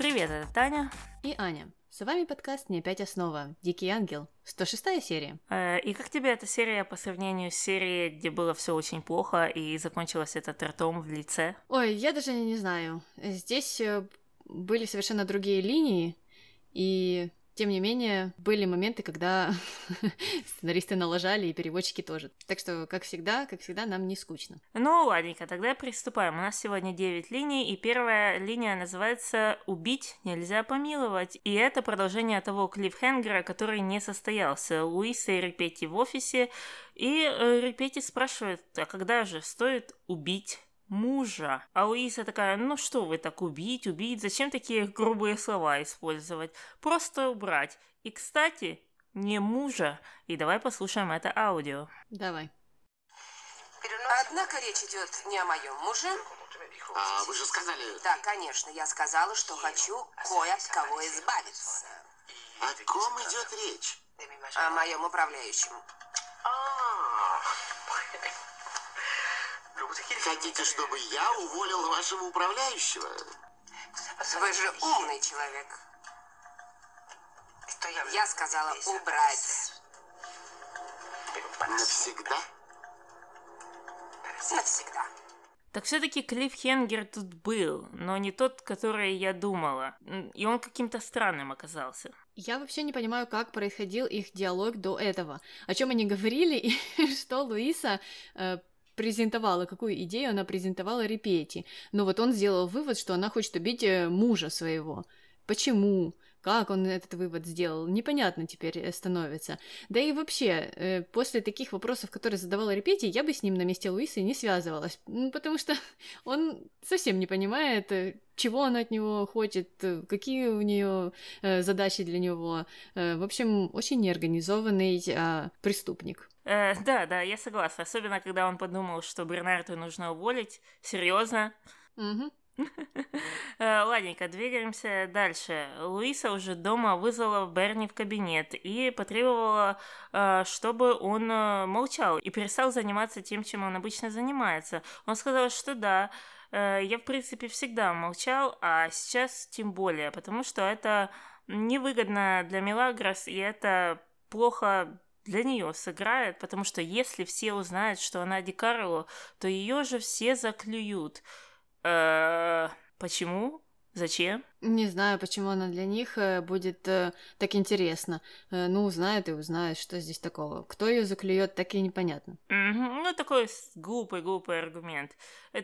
Привет, это Таня. И Аня. С вами подкаст «Не опять основа». Дикий ангел. 106 серия. Э, и как тебе эта серия по сравнению с серией, где было все очень плохо и закончилось это ртом в лице? Ой, я даже не знаю. Здесь э, были совершенно другие линии, и тем не менее, были моменты, когда сценаристы налажали, и переводчики тоже. Так что, как всегда, как всегда, нам не скучно. Ну, ладненько, тогда приступаем. У нас сегодня 9 линий, и первая линия называется «Убить нельзя помиловать». И это продолжение того клиффхенгера, который не состоялся. Луиса и Репетти в офисе, и э, Репетти спрашивает, а когда же стоит убить мужа. А Луиза такая, ну что вы так убить, убить, зачем такие грубые слова использовать? Просто убрать. И, кстати, не мужа. И давай послушаем это аудио. Давай. Однако речь идет не о моем муже. А вы же сказали... Да, конечно, я сказала, что хочу кое от кого избавиться. О ком идет речь? О моем управляющем. Хотите, чтобы я уволил вашего управляющего? Вы же умный человек. Я сказала убрать. Навсегда? Навсегда. Так все-таки Клифф Хенгер тут был, но не тот, который я думала. И он каким-то странным оказался. Я вообще не понимаю, как происходил их диалог до этого. О чем они говорили и что Луиса э, презентовала, какую идею она презентовала Репети. Но вот он сделал вывод, что она хочет убить э, мужа своего. Почему? Как он этот вывод сделал, непонятно теперь э, становится. Да и вообще, э, после таких вопросов, которые задавала Репети, я бы с ним на месте Луисы не связывалась, потому что он совсем не понимает, э, чего она от него хочет, какие у нее задачи для него. В общем, очень неорганизованный а, преступник. Э, да, да, я согласна. Особенно, когда он подумал, что Бернарду нужно уволить. Серьезно. Угу. Э, ладненько, двигаемся дальше. Луиса уже дома вызвала Берни в кабинет и потребовала, э, чтобы он э, молчал и перестал заниматься тем, чем он обычно занимается. Он сказал, что да, я, в принципе, всегда молчал, а сейчас тем более, потому что это невыгодно для Мелагрос, и это плохо для нее сыграет, потому что если все узнают, что она Ди Карло, то ее же все заклюют. Э, почему? Зачем? Не знаю, почему она для них э, будет э, так интересна. Э, ну, узнают и узнают, что здесь такого. Кто ее заклюет, так и непонятно. Mm-hmm. Ну, такой глупый-глупый аргумент.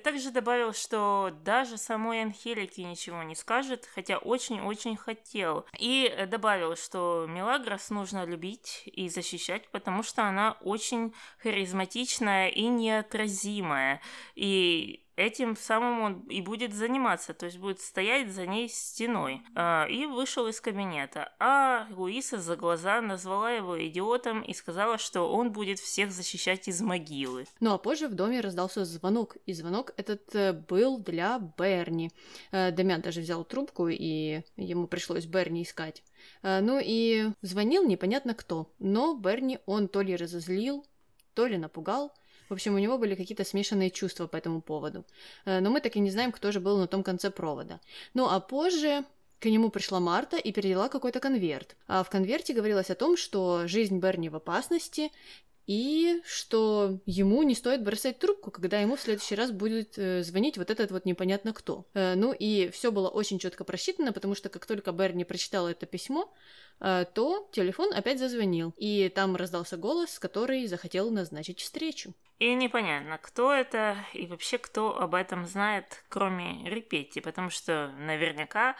Также добавил, что даже самой Анхелике ничего не скажет, хотя очень-очень хотел. И добавил, что Мелагрос нужно любить и защищать, потому что она очень харизматичная и неотразимая. И этим самым он и будет заниматься, то есть будет стоять за ней стеной. А, и вышел из кабинета. А Луиса за глаза назвала его идиотом и сказала, что он будет всех защищать из могилы. Ну а позже в доме раздался звонок, и звонок этот э, был для Берни. Э, Дамян даже взял трубку, и ему пришлось Берни искать. Э, ну и звонил непонятно кто, но Берни он то ли разозлил, то ли напугал, в общем, у него были какие-то смешанные чувства по этому поводу. Э, но мы так и не знаем, кто же был на том конце провода. Ну а позже к нему пришла Марта и передала какой-то конверт. А в конверте говорилось о том, что жизнь Берни в опасности, и что ему не стоит бросать трубку, когда ему в следующий раз будет э, звонить вот этот вот непонятно кто. Э, ну и все было очень четко просчитано, потому что как только Берни прочитал это письмо, э, то телефон опять зазвонил, и там раздался голос, который захотел назначить встречу. И непонятно, кто это и вообще кто об этом знает, кроме Репетти, потому что наверняка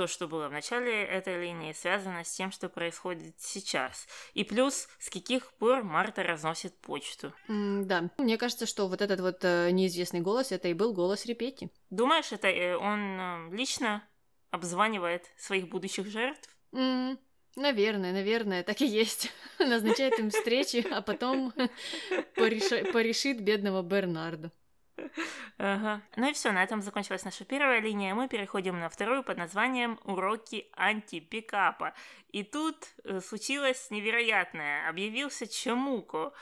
то, что было в начале этой линии, связано с тем, что происходит сейчас. И плюс, с каких пор Марта разносит почту. Mm, да, мне кажется, что вот этот вот э, неизвестный голос, это и был голос Репетти. Думаешь, это э, он э, лично обзванивает своих будущих жертв? Mm, Наверное, наверное, так и есть. Назначает им встречи, а потом пореши, порешит бедного Бернарда. Ага. Ну и все, на этом закончилась наша первая линия. Мы переходим на вторую под названием «Уроки антипикапа». И тут э, случилось невероятное. Объявился Чамуко.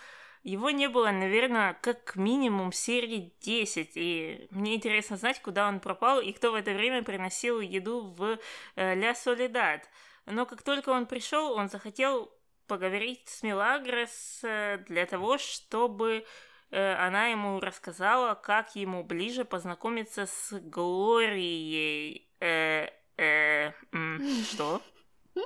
Его не было, наверное, как минимум серии 10, и мне интересно знать, куда он пропал и кто в это время приносил еду в э, Ля Солидад. Но как только он пришел, он захотел поговорить с Милагрос э, для того, чтобы она ему рассказала, как ему ближе познакомиться с Глорией. Э, э, что?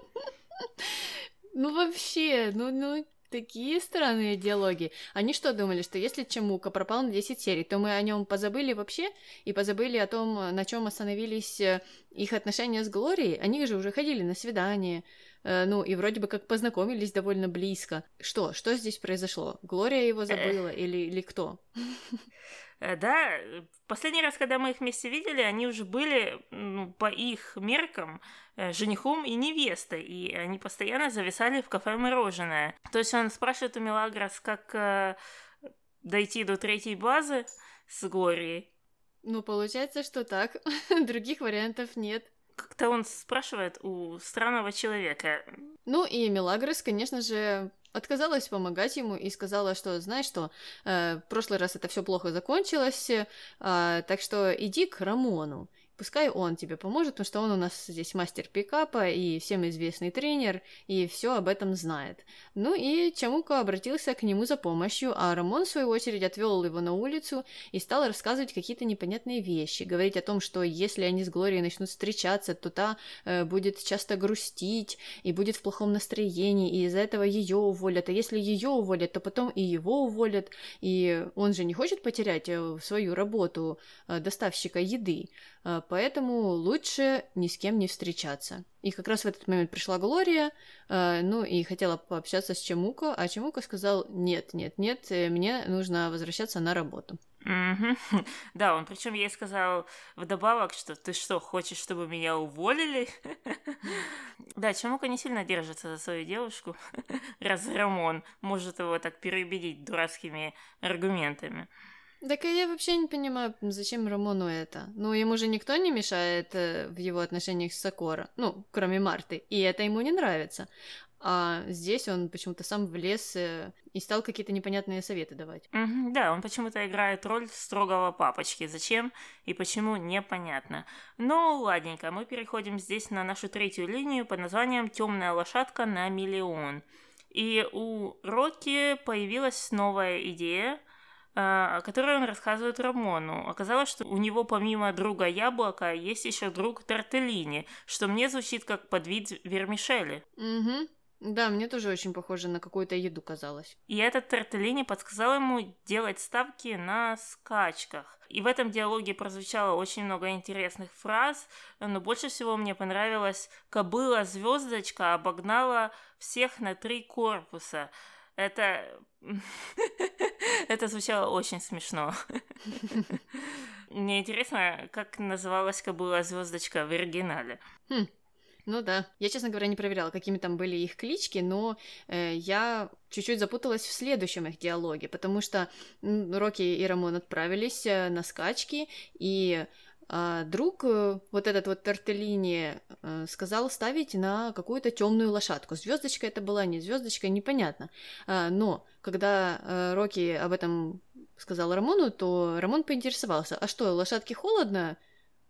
Ну вообще, ну, ну такие странные диалоги. Они что думали, что если Чемука пропал на 10 серий, то мы о нем позабыли вообще и позабыли о том, на чем остановились э, их отношения с Глорией? Они же уже ходили на свидание, э, ну и вроде бы как познакомились довольно близко. Что? Что здесь произошло? Глория его забыла или, или кто? Э, да, последний раз, когда мы их вместе видели, они уже были, ну, по их меркам, э, женихом и невестой, и они постоянно зависали в кафе «Мороженое». То есть он спрашивает у Мелагрос, как э, дойти до третьей базы с Глорией. Ну, получается, что так. Других вариантов нет. Как-то он спрашивает у странного человека. Ну и Мелагрос, конечно же, отказалась помогать ему и сказала, что, знаешь что, э, в прошлый раз это все плохо закончилось, э, так что иди к Рамону. Пускай он тебе поможет, потому что он у нас здесь мастер пикапа и всем известный тренер, и все об этом знает. Ну и Чамука обратился к нему за помощью, а Рамон, в свою очередь, отвел его на улицу и стал рассказывать какие-то непонятные вещи, говорить о том, что если они с Глорией начнут встречаться, то та э, будет часто грустить и будет в плохом настроении, и из-за этого ее уволят. А если ее уволят, то потом и его уволят, и он же не хочет потерять э, свою работу э, доставщика еды. Поэтому лучше ни с кем не встречаться. И как раз в этот момент пришла Глория, э, ну и хотела пообщаться с Чемуко, а Чемуко сказал, нет, нет, нет, э, мне нужно возвращаться на работу. Да, он причем ей сказал вдобавок, что ты что, хочешь, чтобы меня уволили? Да, Чемука не сильно держится за свою девушку, раз Рамон может его так переубедить дурацкими аргументами. Так я вообще не понимаю, зачем Рамону это. Ну, ему же никто не мешает э, в его отношениях с Сокора. Ну, кроме Марты. И это ему не нравится. А здесь он почему-то сам влез э, и стал какие-то непонятные советы давать. Mm-hmm, да, он почему-то играет роль строгого папочки. Зачем и почему, непонятно. Ну, ладненько, мы переходим здесь на нашу третью линию под названием «Темная лошадка на миллион». И у Рокки появилась новая идея – о которой он рассказывает Рамону. Оказалось, что у него помимо друга яблока есть еще друг Тортеллини, что мне звучит как подвид вермишели. Угу. Да, мне тоже очень похоже на какую-то еду казалось. И этот Тортеллини подсказал ему делать ставки на скачках. И в этом диалоге прозвучало очень много интересных фраз, но больше всего мне понравилось «Кобыла-звездочка обогнала всех на три корпуса». Это... Это звучало очень смешно. Мне интересно, как называлась кобыла звездочка в оригинале. Хм. Ну да. Я, честно говоря, не проверяла, какими там были их клички, но э, я чуть-чуть запуталась в следующем их диалоге, потому что Рокки и Рамон отправились э, на скачки, и друг, э, вот этот вот Тортеллини, э, сказал ставить на какую-то темную лошадку. Звездочка это была, не звездочка, непонятно. А, но когда э, Рокки об этом сказал Рамону, то Рамон поинтересовался, а что, лошадке холодно?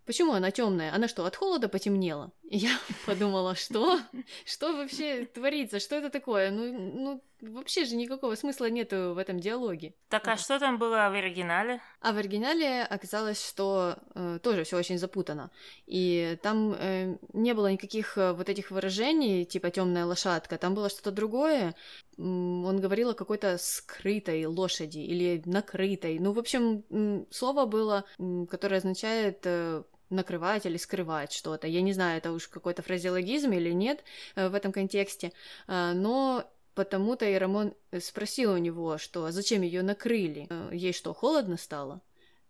Почему она темная? Она что, от холода потемнела? И я подумала, что? Что вообще творится? Что это такое? Ну, ну, вообще же никакого смысла нету в этом диалоге. Так, а что там было в оригинале? А в оригинале оказалось, что э, тоже все очень запутано. И там э, не было никаких э, вот этих выражений, типа темная лошадка. Там было что-то другое. Он говорил о какой-то скрытой лошади или накрытой. Ну, в общем, слово было, которое означает э, накрывать или скрывать что-то. Я не знаю, это уж какой-то фразеологизм или нет э, в этом контексте, но потому-то и Рамон спросил у него, что «А зачем ее накрыли? Э, ей что, холодно стало?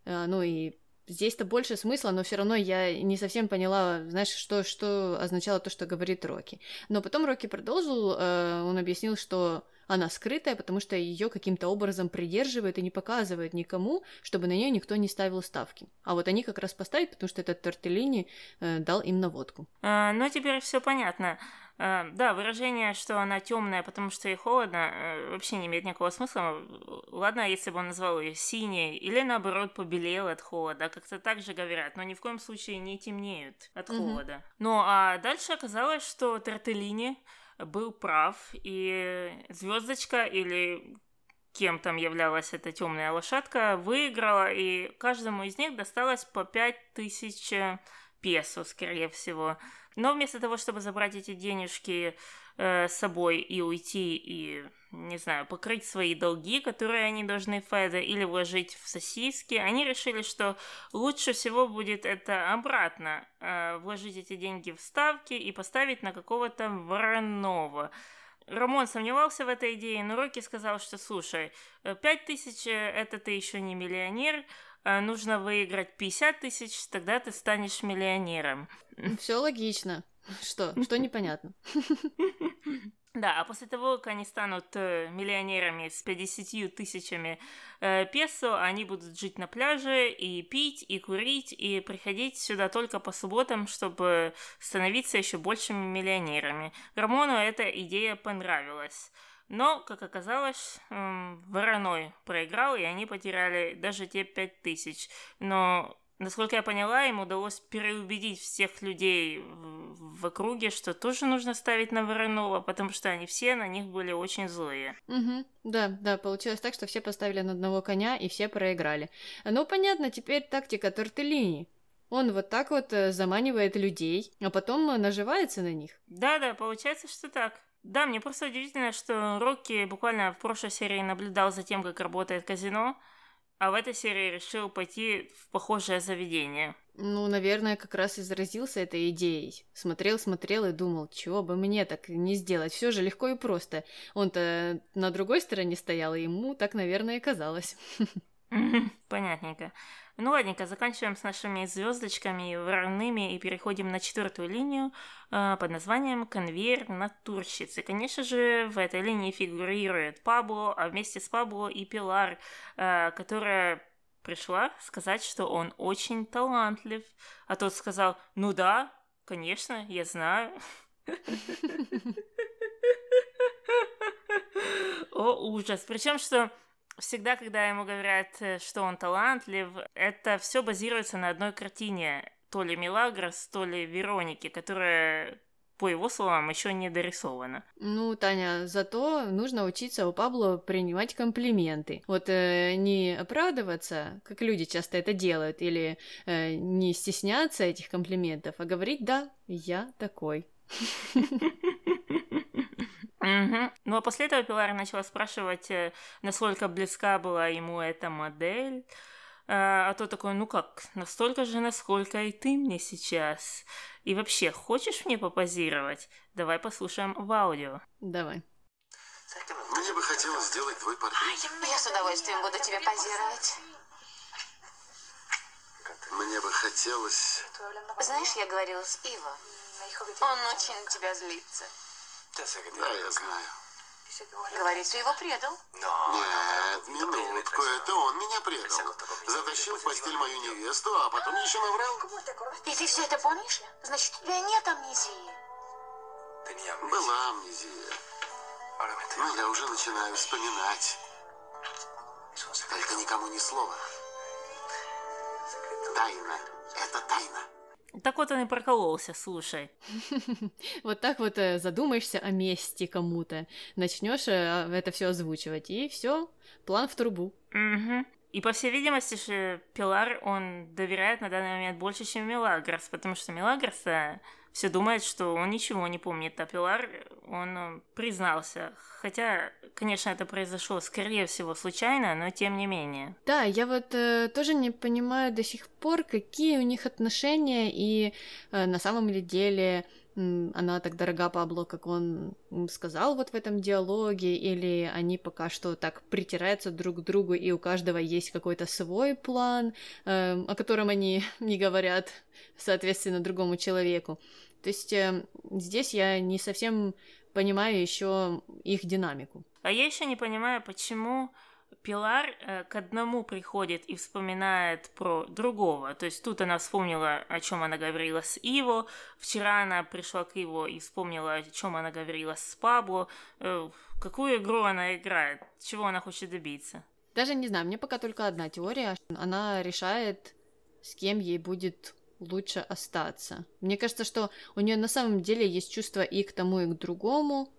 Ну и здесь-то больше смысла, но все равно я не совсем поняла, знаешь, что, что означало то, что говорит Рокки. Но потом Рокки продолжил, он объяснил, что она скрытая, потому что ее каким-то образом придерживают и не показывают никому, чтобы на нее никто не ставил ставки. А вот они как раз поставят, потому что этот Тортеллини э, дал им наводку. А, ну, теперь все понятно. Э, да, выражение, что она темная, потому что ей холодно, э, вообще не имеет никакого смысла. Ладно, если бы он назвал ее синей, или наоборот побелел от холода, как-то так же говорят, но ни в коем случае не темнеют от Мгм. холода. Ну а дальше оказалось, что Тартеллини был прав, и звездочка или кем там являлась эта темная лошадка, выиграла, и каждому из них досталось по пять тысяч песо, скорее всего. Но вместо того, чтобы забрать эти денежки э, с собой и уйти, и, не знаю, покрыть свои долги, которые они должны Феде, или вложить в сосиски, они решили, что лучше всего будет это обратно, э, вложить эти деньги в ставки и поставить на какого-то вороного. Рамон сомневался в этой идее, но Рокки сказал, что слушай, э, пять тысяч э, это ты еще не миллионер, нужно выиграть 50 тысяч, тогда ты станешь миллионером. Все логично. Что? Что непонятно? Да, а после того, как они станут э, миллионерами с 50 тысячами э, песо, они будут жить на пляже и пить, и курить, и приходить сюда только по субботам, чтобы становиться еще большими миллионерами. Рамону эта идея понравилась. Но, как оказалось, Вороной проиграл, и они потеряли даже те пять тысяч. Но Насколько я поняла, им удалось переубедить всех людей в, в округе, что тоже нужно ставить на Воронова, потому что они все на них были очень злые. Угу. Да, да, получилось так, что все поставили на одного коня и все проиграли. Ну, понятно, теперь тактика Тортеллини. Он вот так вот э, заманивает людей, а потом э, наживается на них. Да-да, получается, что так. Да, мне просто удивительно, что Рокки буквально в прошлой серии наблюдал за тем, как работает казино, а в этой серии решил пойти в похожее заведение. Ну, наверное, как раз и заразился этой идеей. Смотрел, смотрел и думал, чего бы мне так не сделать. Все же легко и просто. Он-то на другой стороне стоял, и ему так, наверное, и казалось. Понятненько. Ну ладненько, заканчиваем с нашими звездочками вороными и переходим на четвертую линию э, под названием «Конвейер натурщицы». Конечно же, в этой линии фигурирует Пабло, а вместе с Пабло и Пилар, э, которая пришла сказать, что он очень талантлив. А тот сказал, ну да, конечно, я знаю. О, ужас. Причем, что всегда, когда ему говорят, э, что он талантлив, это все базируется на одной картине. То ли Милагрос, то ли Вероники, которая по его словам, еще не дорисована. Ну, Таня, зато нужно учиться у Пабло принимать комплименты. Вот э, не оправдываться, как люди часто это делают, или э, не стесняться этих комплиментов, а говорить «да, я такой». Угу. Ну а после этого Пилар начала спрашивать, э, насколько близка была ему эта модель. А, а то такой, ну как, настолько же, насколько и ты мне сейчас. И вообще, хочешь мне попозировать? Давай послушаем в аудио. Давай. Мне бы хотелось сделать твой портрет. Я с удовольствием буду тебе позировать. Мне бы хотелось... Знаешь, я говорила с Иво. Он очень на тебя злится. Да, я знаю. Говорит, что его предал. Нет, минутку, это он меня предал. Затащил в постель мою невесту, а потом еще наврал. И ты все это помнишь? Значит, у тебя нет амнезии. Была амнезия. Но я уже начинаю вспоминать. Только никому ни слова. Тайна. Это тайна. Так вот он и прокололся, слушай. Вот так вот э, задумаешься о мести кому-то, начнешь э, это все озвучивать, и все, план в трубу. Угу. И, по всей видимости, же Пилар, он доверяет на данный момент больше, чем Мелагрос, потому что Мелагрос все думает, что он ничего не помнит, а Пилар, он э, признался. Хотя, конечно, это произошло, скорее всего, случайно, но тем не менее. Да, я вот э, тоже не понимаю до сих пор, какие у них отношения, и э, на самом ли деле она так дорога Пабло, как он сказал вот в этом диалоге, или они пока что так притираются друг к другу, и у каждого есть какой-то свой план, э, о котором они не говорят, соответственно, другому человеку. То есть э, здесь я не совсем понимаю еще их динамику. А я еще не понимаю, почему Пилар э, к одному приходит и вспоминает про другого. То есть тут она вспомнила, о чем она говорила с Иво. Вчера она пришла к Иво и вспомнила, о чем она говорила с Пабло. Э, какую игру она играет? Чего она хочет добиться? Даже не знаю, мне пока только одна теория. Она решает, с кем ей будет лучше остаться. Мне кажется, что у нее на самом деле есть чувство и к тому, и к другому,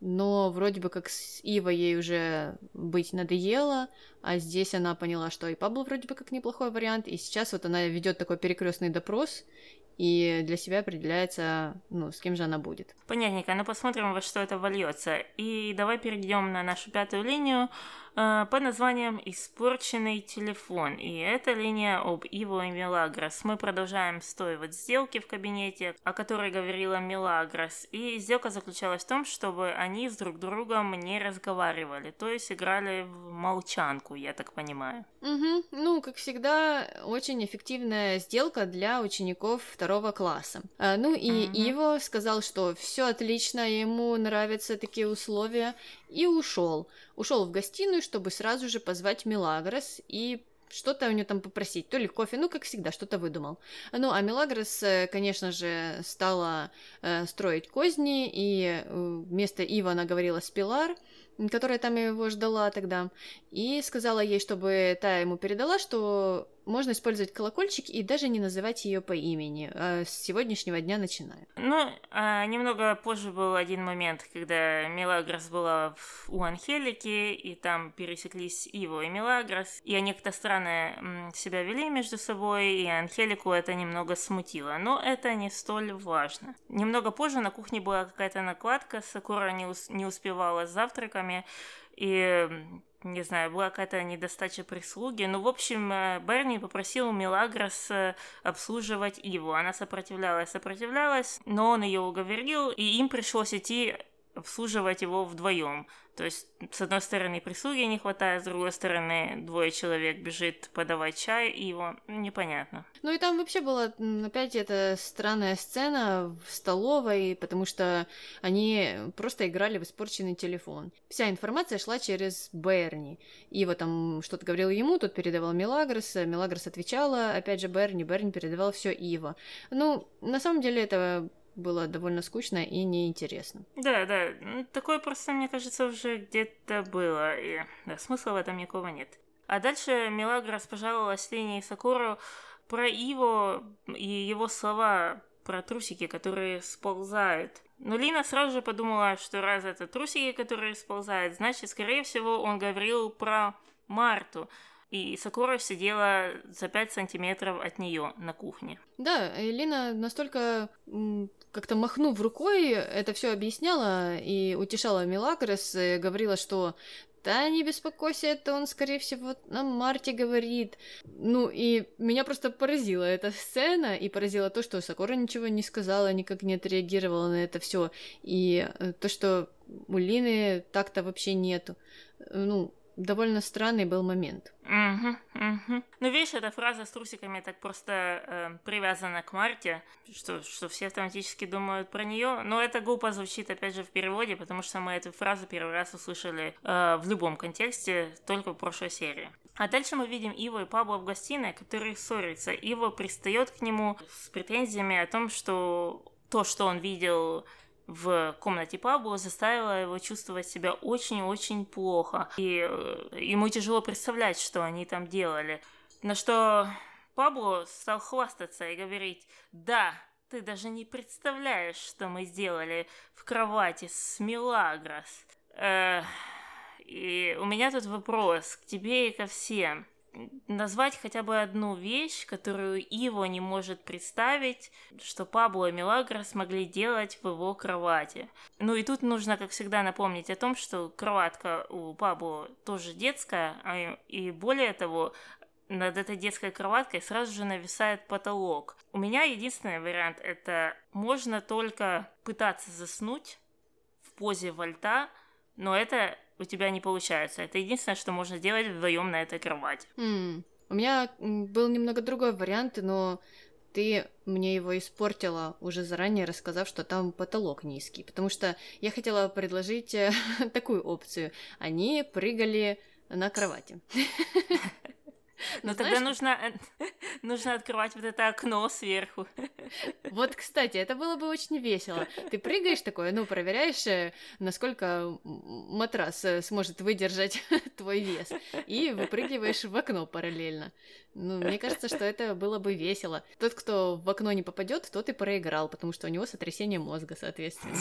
но вроде бы как с Ивой ей уже быть надоело, а здесь она поняла, что и Пабло вроде бы как неплохой вариант, и сейчас вот она ведет такой перекрестный допрос, и для себя определяется, ну, с кем же она будет. Понятненько, ну посмотрим, во что это вольется. И давай перейдем на нашу пятую линию. Э, под названием «Испорченный телефон». И это линия об Иво и Мелагрос. Мы продолжаем с той вот сделки в кабинете, о которой говорила Мелагрос. И сделка заключалась в том, чтобы они с друг другом не разговаривали, то есть играли в молчанку, я так понимаю. Угу. Ну, как всегда, очень эффективная сделка для учеников второго класса. А, ну и угу. Иво сказал, что все отлично, ему нравятся такие условия, и ушел. Ушел в гостиную, чтобы сразу же позвать Милагрос и что-то у нее там попросить, то ли кофе, ну, как всегда, что-то выдумал. Ну, а Милагрос, э, конечно же, стала э, строить козни, и э, вместо Ива она говорила с Пилар, которая там его ждала тогда, и сказала ей, чтобы та ему передала, что можно использовать колокольчик и даже не называть ее по имени. А с сегодняшнего дня начинаем. Ну, а немного позже был один момент, когда Мелагрос была у Анхелики, и там пересеклись Иво и Мелагрос, и они как-то странно себя вели между собой, и Анхелику это немного смутило. Но это не столь важно. Немного позже на кухне была какая-то накладка, Сакура не, ус- не успевала с завтраками, и не знаю, была какая-то недостача прислуги. Ну, в общем, э, Берни попросил Милагрос э, обслуживать его. Она сопротивлялась, сопротивлялась, но он ее уговорил, и им пришлось идти обслуживать его вдвоем. То есть, с одной стороны, прислуги не хватает, с другой стороны, двое человек бежит подавать чай, и его непонятно. Ну и там вообще была опять эта странная сцена в столовой, потому что они просто играли в испорченный телефон. Вся информация шла через Берни. И вот там что-то говорил ему, тот передавал Мелагрос, Мелагрос отвечала, опять же Берни, Берни передавал все Ива. Ну, на самом деле это было довольно скучно и неинтересно. Да, да, такое просто, мне кажется, уже где-то было, и да, смысла в этом никакого нет. А дальше Мелагрос пожаловалась Лене и Сакуру про Иво и его слова про трусики, которые сползают. Но Лина сразу же подумала, что раз это трусики, которые сползают, значит, скорее всего, он говорил про Марту и Сакура сидела за 5 сантиметров от нее на кухне. Да, Элина настолько как-то махнув рукой, это все объясняла и утешала Мелагрос, и говорила, что да, не беспокойся, это он, скорее всего, на Марте говорит. Ну, и меня просто поразила эта сцена, и поразило то, что Сакура ничего не сказала, никак не отреагировала на это все, и э, то, что у Лины так-то вообще нету. Ну, довольно странный был момент. Угу, угу. Ну, видишь, эта фраза с трусиками так просто э, привязана к Марте, что, что все автоматически думают про нее. Но это глупо звучит, опять же, в переводе, потому что мы эту фразу первый раз услышали э, в любом контексте, только в прошлой серии. А дальше мы видим Иво и Пабло в гостиной, которые ссорятся. Иво пристает к нему с претензиями о том, что то, что он видел в комнате Пабло заставила его чувствовать себя очень-очень плохо. И э, ему тяжело представлять, что они там делали. На что Пабло стал хвастаться и говорить, да, ты даже не представляешь, что мы сделали в кровати с Милагрос. Э, и у меня тут вопрос к тебе и ко всем назвать хотя бы одну вещь, которую Иво не может представить, что Пабло и Милагро смогли делать в его кровати. Ну и тут нужно, как всегда, напомнить о том, что кроватка у Пабло тоже детская, а и более того, над этой детской кроваткой сразу же нависает потолок. У меня единственный вариант – это можно только пытаться заснуть в позе вольта, но это у тебя не получается. Это единственное, что можно сделать вдвоем на этой кровати. Mm. У меня был немного другой вариант, но ты мне его испортила, уже заранее рассказав, что там потолок низкий. Потому что я хотела предложить э, такую опцию. Они прыгали на кровати. Но тогда нужно, нужно открывать вот это окно сверху. Вот, кстати, это было бы очень весело. Ты прыгаешь такое, ну, проверяешь, э, насколько матрас э, сможет выдержать твой вес, и выпрыгиваешь в окно параллельно. Ну, мне кажется, что это было бы весело. Тот, кто в окно не попадет, тот и проиграл, потому что у него сотрясение мозга, соответственно.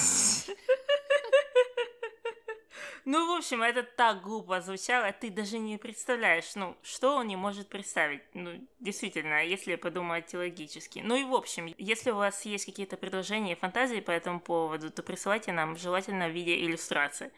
Ну, в общем, это так глупо звучало, ты даже не представляешь, ну, что он не может представить. Ну, действительно, если подумать логически. Ну и в общем, если у вас есть какие-то предложения и фантазии по этому поводу, то присылайте нам, желательно в виде иллюстрации.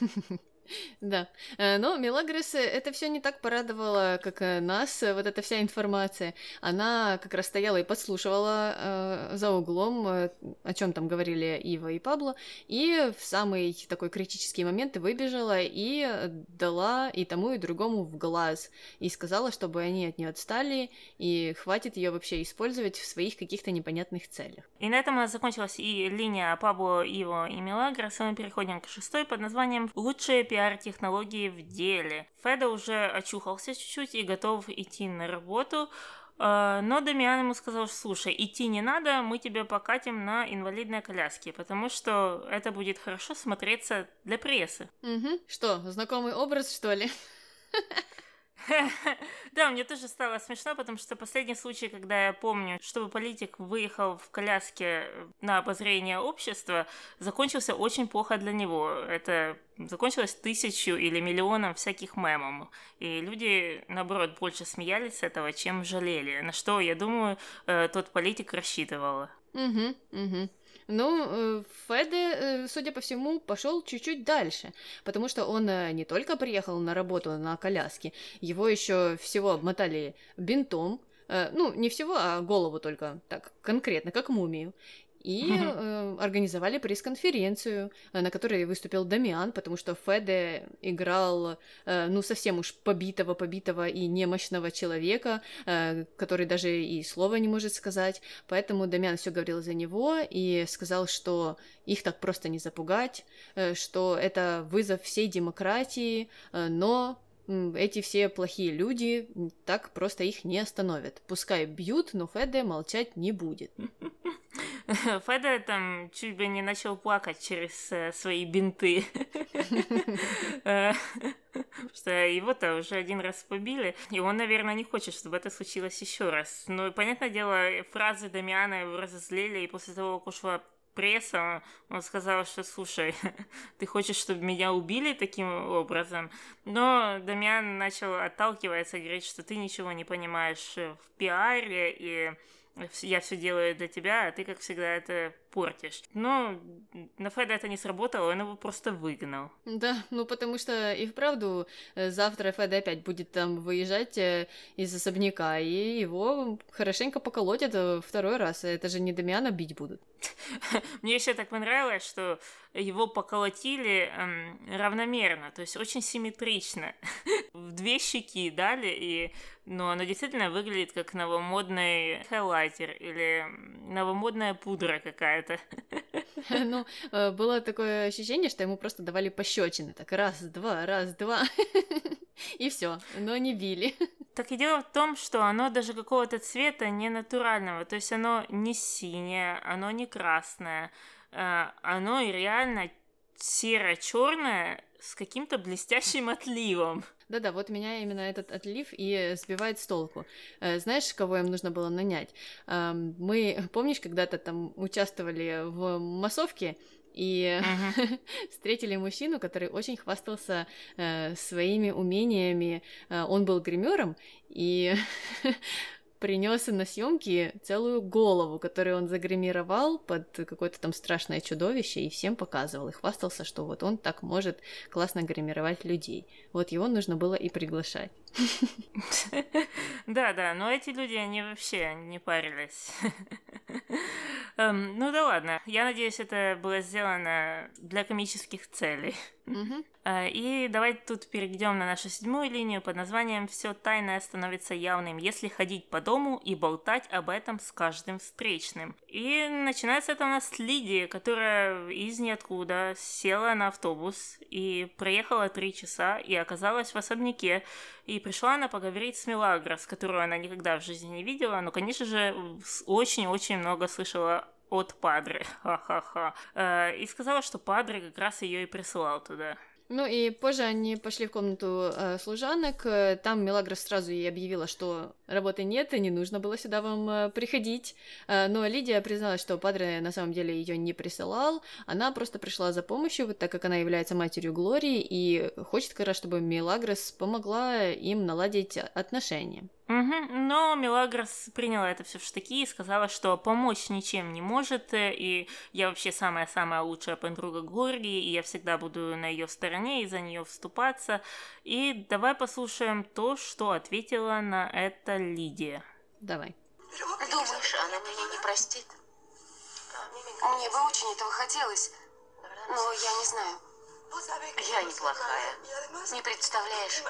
Да. Э, но Мелагрос это все не так порадовало, как э, нас, э, вот эта вся информация. Она как раз стояла и подслушивала э, за углом, о чем там говорили Ива и Пабло, и в самый такой критический момент выбежала и дала и тому, и другому в глаз, и сказала, чтобы они от нее отстали, и хватит ее вообще использовать в своих каких-то непонятных целях. И на этом закончилась и линия Пабло, Иво и Мелагрос, мы переходим к шестой под названием «Лучшие пиар-технологии в деле. Феда уже очухался чуть-чуть и готов идти на работу, а, но Дамиан ему сказал, слушай, идти не надо, мы тебя покатим на инвалидной коляске, потому что это будет хорошо смотреться для прессы. Угу. Что, знакомый образ, что ли? Да, мне тоже стало смешно, потому что последний случай, когда я помню, чтобы политик выехал в коляске на обозрение общества, закончился очень плохо для него. Это закончилось тысячу или миллионом всяких мемов. И люди, наоборот, больше смеялись с этого, чем жалели. На что, я думаю, э, тот политик рассчитывал. Угу, угу. Ну, э, Феде, э, судя по всему, пошел чуть-чуть дальше, потому что он э, не только приехал на работу на коляске, его еще всего обмотали бинтом, ну, не всего, а голову только, так, конкретно, как мумию и э, организовали пресс-конференцию, э, на которой выступил Дамиан, потому что Феде играл, э, ну, совсем уж побитого, побитого и немощного человека, э, который даже и слова не может сказать, поэтому Дамиан все говорил за него и сказал, что их так просто не запугать, э, что это вызов всей демократии, э, но эти все плохие люди так просто их не остановят. Пускай бьют, но Феде молчать не будет. Феда там чуть бы не начал плакать через э, свои бинты. Что его-то уже один раз побили, и он, наверное, не хочет, чтобы это случилось еще раз. Но, понятное дело, фразы Дамиана его разозлили, и после того, как ушла пресса, он сказал, что, слушай, ты хочешь, чтобы меня убили таким образом? Но Дамиан начал отталкиваться, говорить, что ты ничего не понимаешь в пиаре, и я все делаю для тебя, а ты, как всегда, это портишь. Но на Феда это не сработало, он его просто выгнал. Да, ну потому что и вправду э, завтра Феда опять будет там выезжать э, из особняка, и его хорошенько поколотят э, второй раз. Это же не Дамиана бить будут. Мне еще так понравилось, что его поколотили эм, равномерно, то есть очень симметрично. В две щеки дали, и ну, оно действительно выглядит как новомодный хайлайтер или новомодная пудра какая-то. Ну, э, было такое ощущение, что ему просто давали пощечины. Так раз, два, раз, два. И все, но не били. Так и дело в том, что оно даже какого-то цвета не натурального, то есть оно не синее, оно не красное, э, оно реально серо-черное с каким-то блестящим отливом. Да-да, вот меня именно этот отлив и сбивает с толку. Э, знаешь, кого им нужно было нанять? Мы, помнишь, когда-то там участвовали в массовке, и uh-huh. встретили мужчину, который очень хвастался э, своими умениями. Э, он был гримером, и принес на съемки целую голову, которую он загримировал под какое-то там страшное чудовище и всем показывал. И хвастался, что вот он так может классно гримировать людей. Вот его нужно было и приглашать. Да, да, но эти люди, они вообще не парились. Эм, ну да ладно, я надеюсь, это было сделано для комических целей. Э, И давайте тут перейдем на нашу седьмую линию под названием «Все тайное становится явным, если ходить по дому и болтать об этом с каждым встречным». И начинается это у нас с Лидии, которая из ниоткуда села на автобус и проехала три часа и оказалась в особняке. И пришла она поговорить с Мелагрос, которую она никогда в жизни не видела, но, конечно же, очень-очень много слышала от Падре, ха-ха-ха, Э, и сказала, что Падре как раз ее и присылал туда. Ну и позже они пошли в комнату э, служанок. Э, Там Мелагрос сразу ей объявила, что работы нет, и не нужно было сюда вам э, приходить. Э, Но Лидия призналась, что Падре на самом деле ее не присылал. Она просто пришла за помощью, вот так как она является матерью Глории, и хочет как раз, чтобы Мелагрос помогла им наладить отношения. Мгм, Но Мелагрос приняла это все в штыки и сказала, что помочь ничем не может, э, и я вообще самая-самая лучшая подруга Глории, и я всегда буду на ее стороне и за нее вступаться. И давай послушаем то, что ответила на это Лидия. Давай. Думаешь, она меня не простит? Мне бы очень этого хотелось, но я не знаю. Я неплохая. Не представляешь,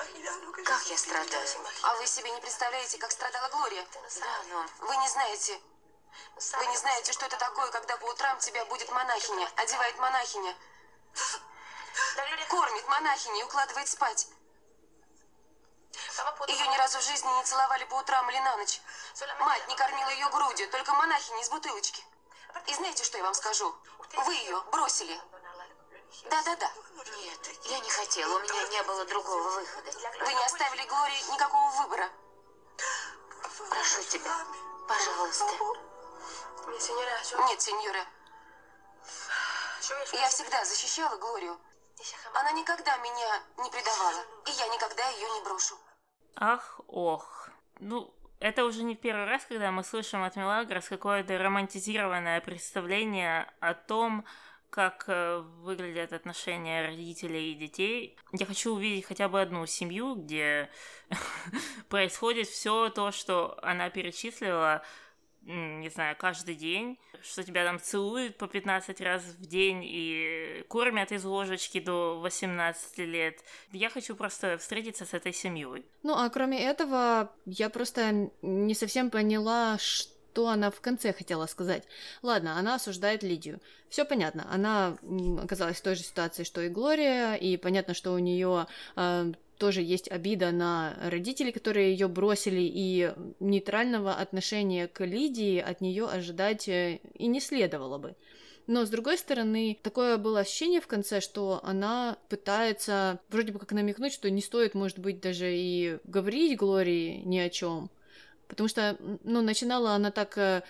как я страдаю. А вы себе не представляете, как страдала Глория? Да, но Вы не знаете. Вы не знаете, что это такое, когда по утрам тебя будет монахиня, одевает монахиня, кормит монахиня и укладывает спать. Ее ни разу в жизни не целовали по утрам или на ночь. Мать не кормила ее грудью, только монахиня из бутылочки. И знаете, что я вам скажу? Вы ее бросили. Да-да-да. нет, я не хотела, у меня не было другого выхода. Вы не оставили Глории никакого выбора. Прошу тебя, пожалуйста. Нет, сеньора. Я всегда защищала Глорию. Она никогда меня не предавала, и я никогда ее не брошу. Ах, ох. Ну, это уже не первый раз, когда мы слышим от Мелагрос какое-то романтизированное представление о том, как э, выглядят отношения родителей и детей. Я хочу увидеть хотя бы одну семью, где происходит все то, что она перечислила, не знаю, каждый день, что тебя там целуют по 15 раз в день и кормят из ложечки до 18 лет. Я хочу просто встретиться с этой семьей. Ну, а кроме этого, я просто не совсем поняла, что она в конце хотела сказать. Ладно, она осуждает Лидию. Все понятно. Она оказалась в той же ситуации, что и Глория, и понятно, что у нее тоже есть обида на родителей, которые ее бросили, и нейтрального отношения к Лидии от нее ожидать э, и не следовало бы. Но, с другой стороны, такое было ощущение в конце, что она пытается вроде бы как намекнуть, что не стоит, может быть, даже и говорить Глории ни о чем. Потому что, ну, начинала она так, э,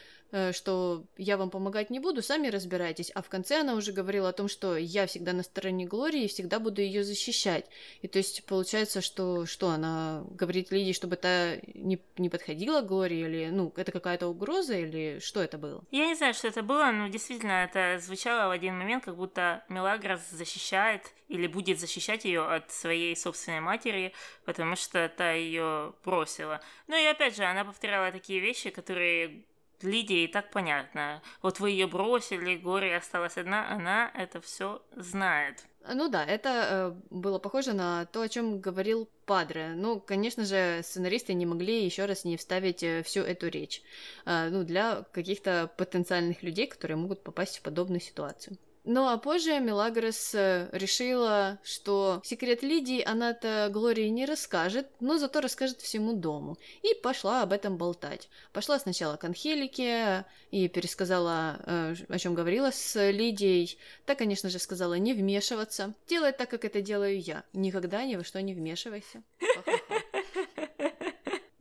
что я вам помогать не буду, сами разбирайтесь. А в конце она уже говорила о том, что я всегда на стороне Глории и всегда буду ее защищать. И то есть получается, что что она говорит Лидии, чтобы та не, не подходила Глории, или, ну, это какая-то угроза, или что это было? Я не знаю, что это было, но действительно это звучало в один момент, как будто Мелагрос защищает или будет защищать ее от своей собственной матери, потому что та ее бросила. Ну и опять же, она повторяла такие вещи, которые Лидии и так понятно. Вот вы ее бросили, горе осталась одна, она это все знает. Ну да, это э, было похоже на то, о чем говорил Падре. Ну, конечно же, сценаристы не могли еще раз не вставить э, всю эту речь. Э, ну, для каких-то потенциальных людей, которые могут попасть в подобную ситуацию. Ну а позже Мелагрос э, решила, что секрет Лидии она-то Глории не расскажет, но зато расскажет всему дому. И пошла об этом болтать. Пошла сначала к Анхелике и пересказала, э, о чем говорила с Лидией. Та, конечно же, сказала не вмешиваться. Делай так, как это делаю я. Никогда ни во что не вмешивайся.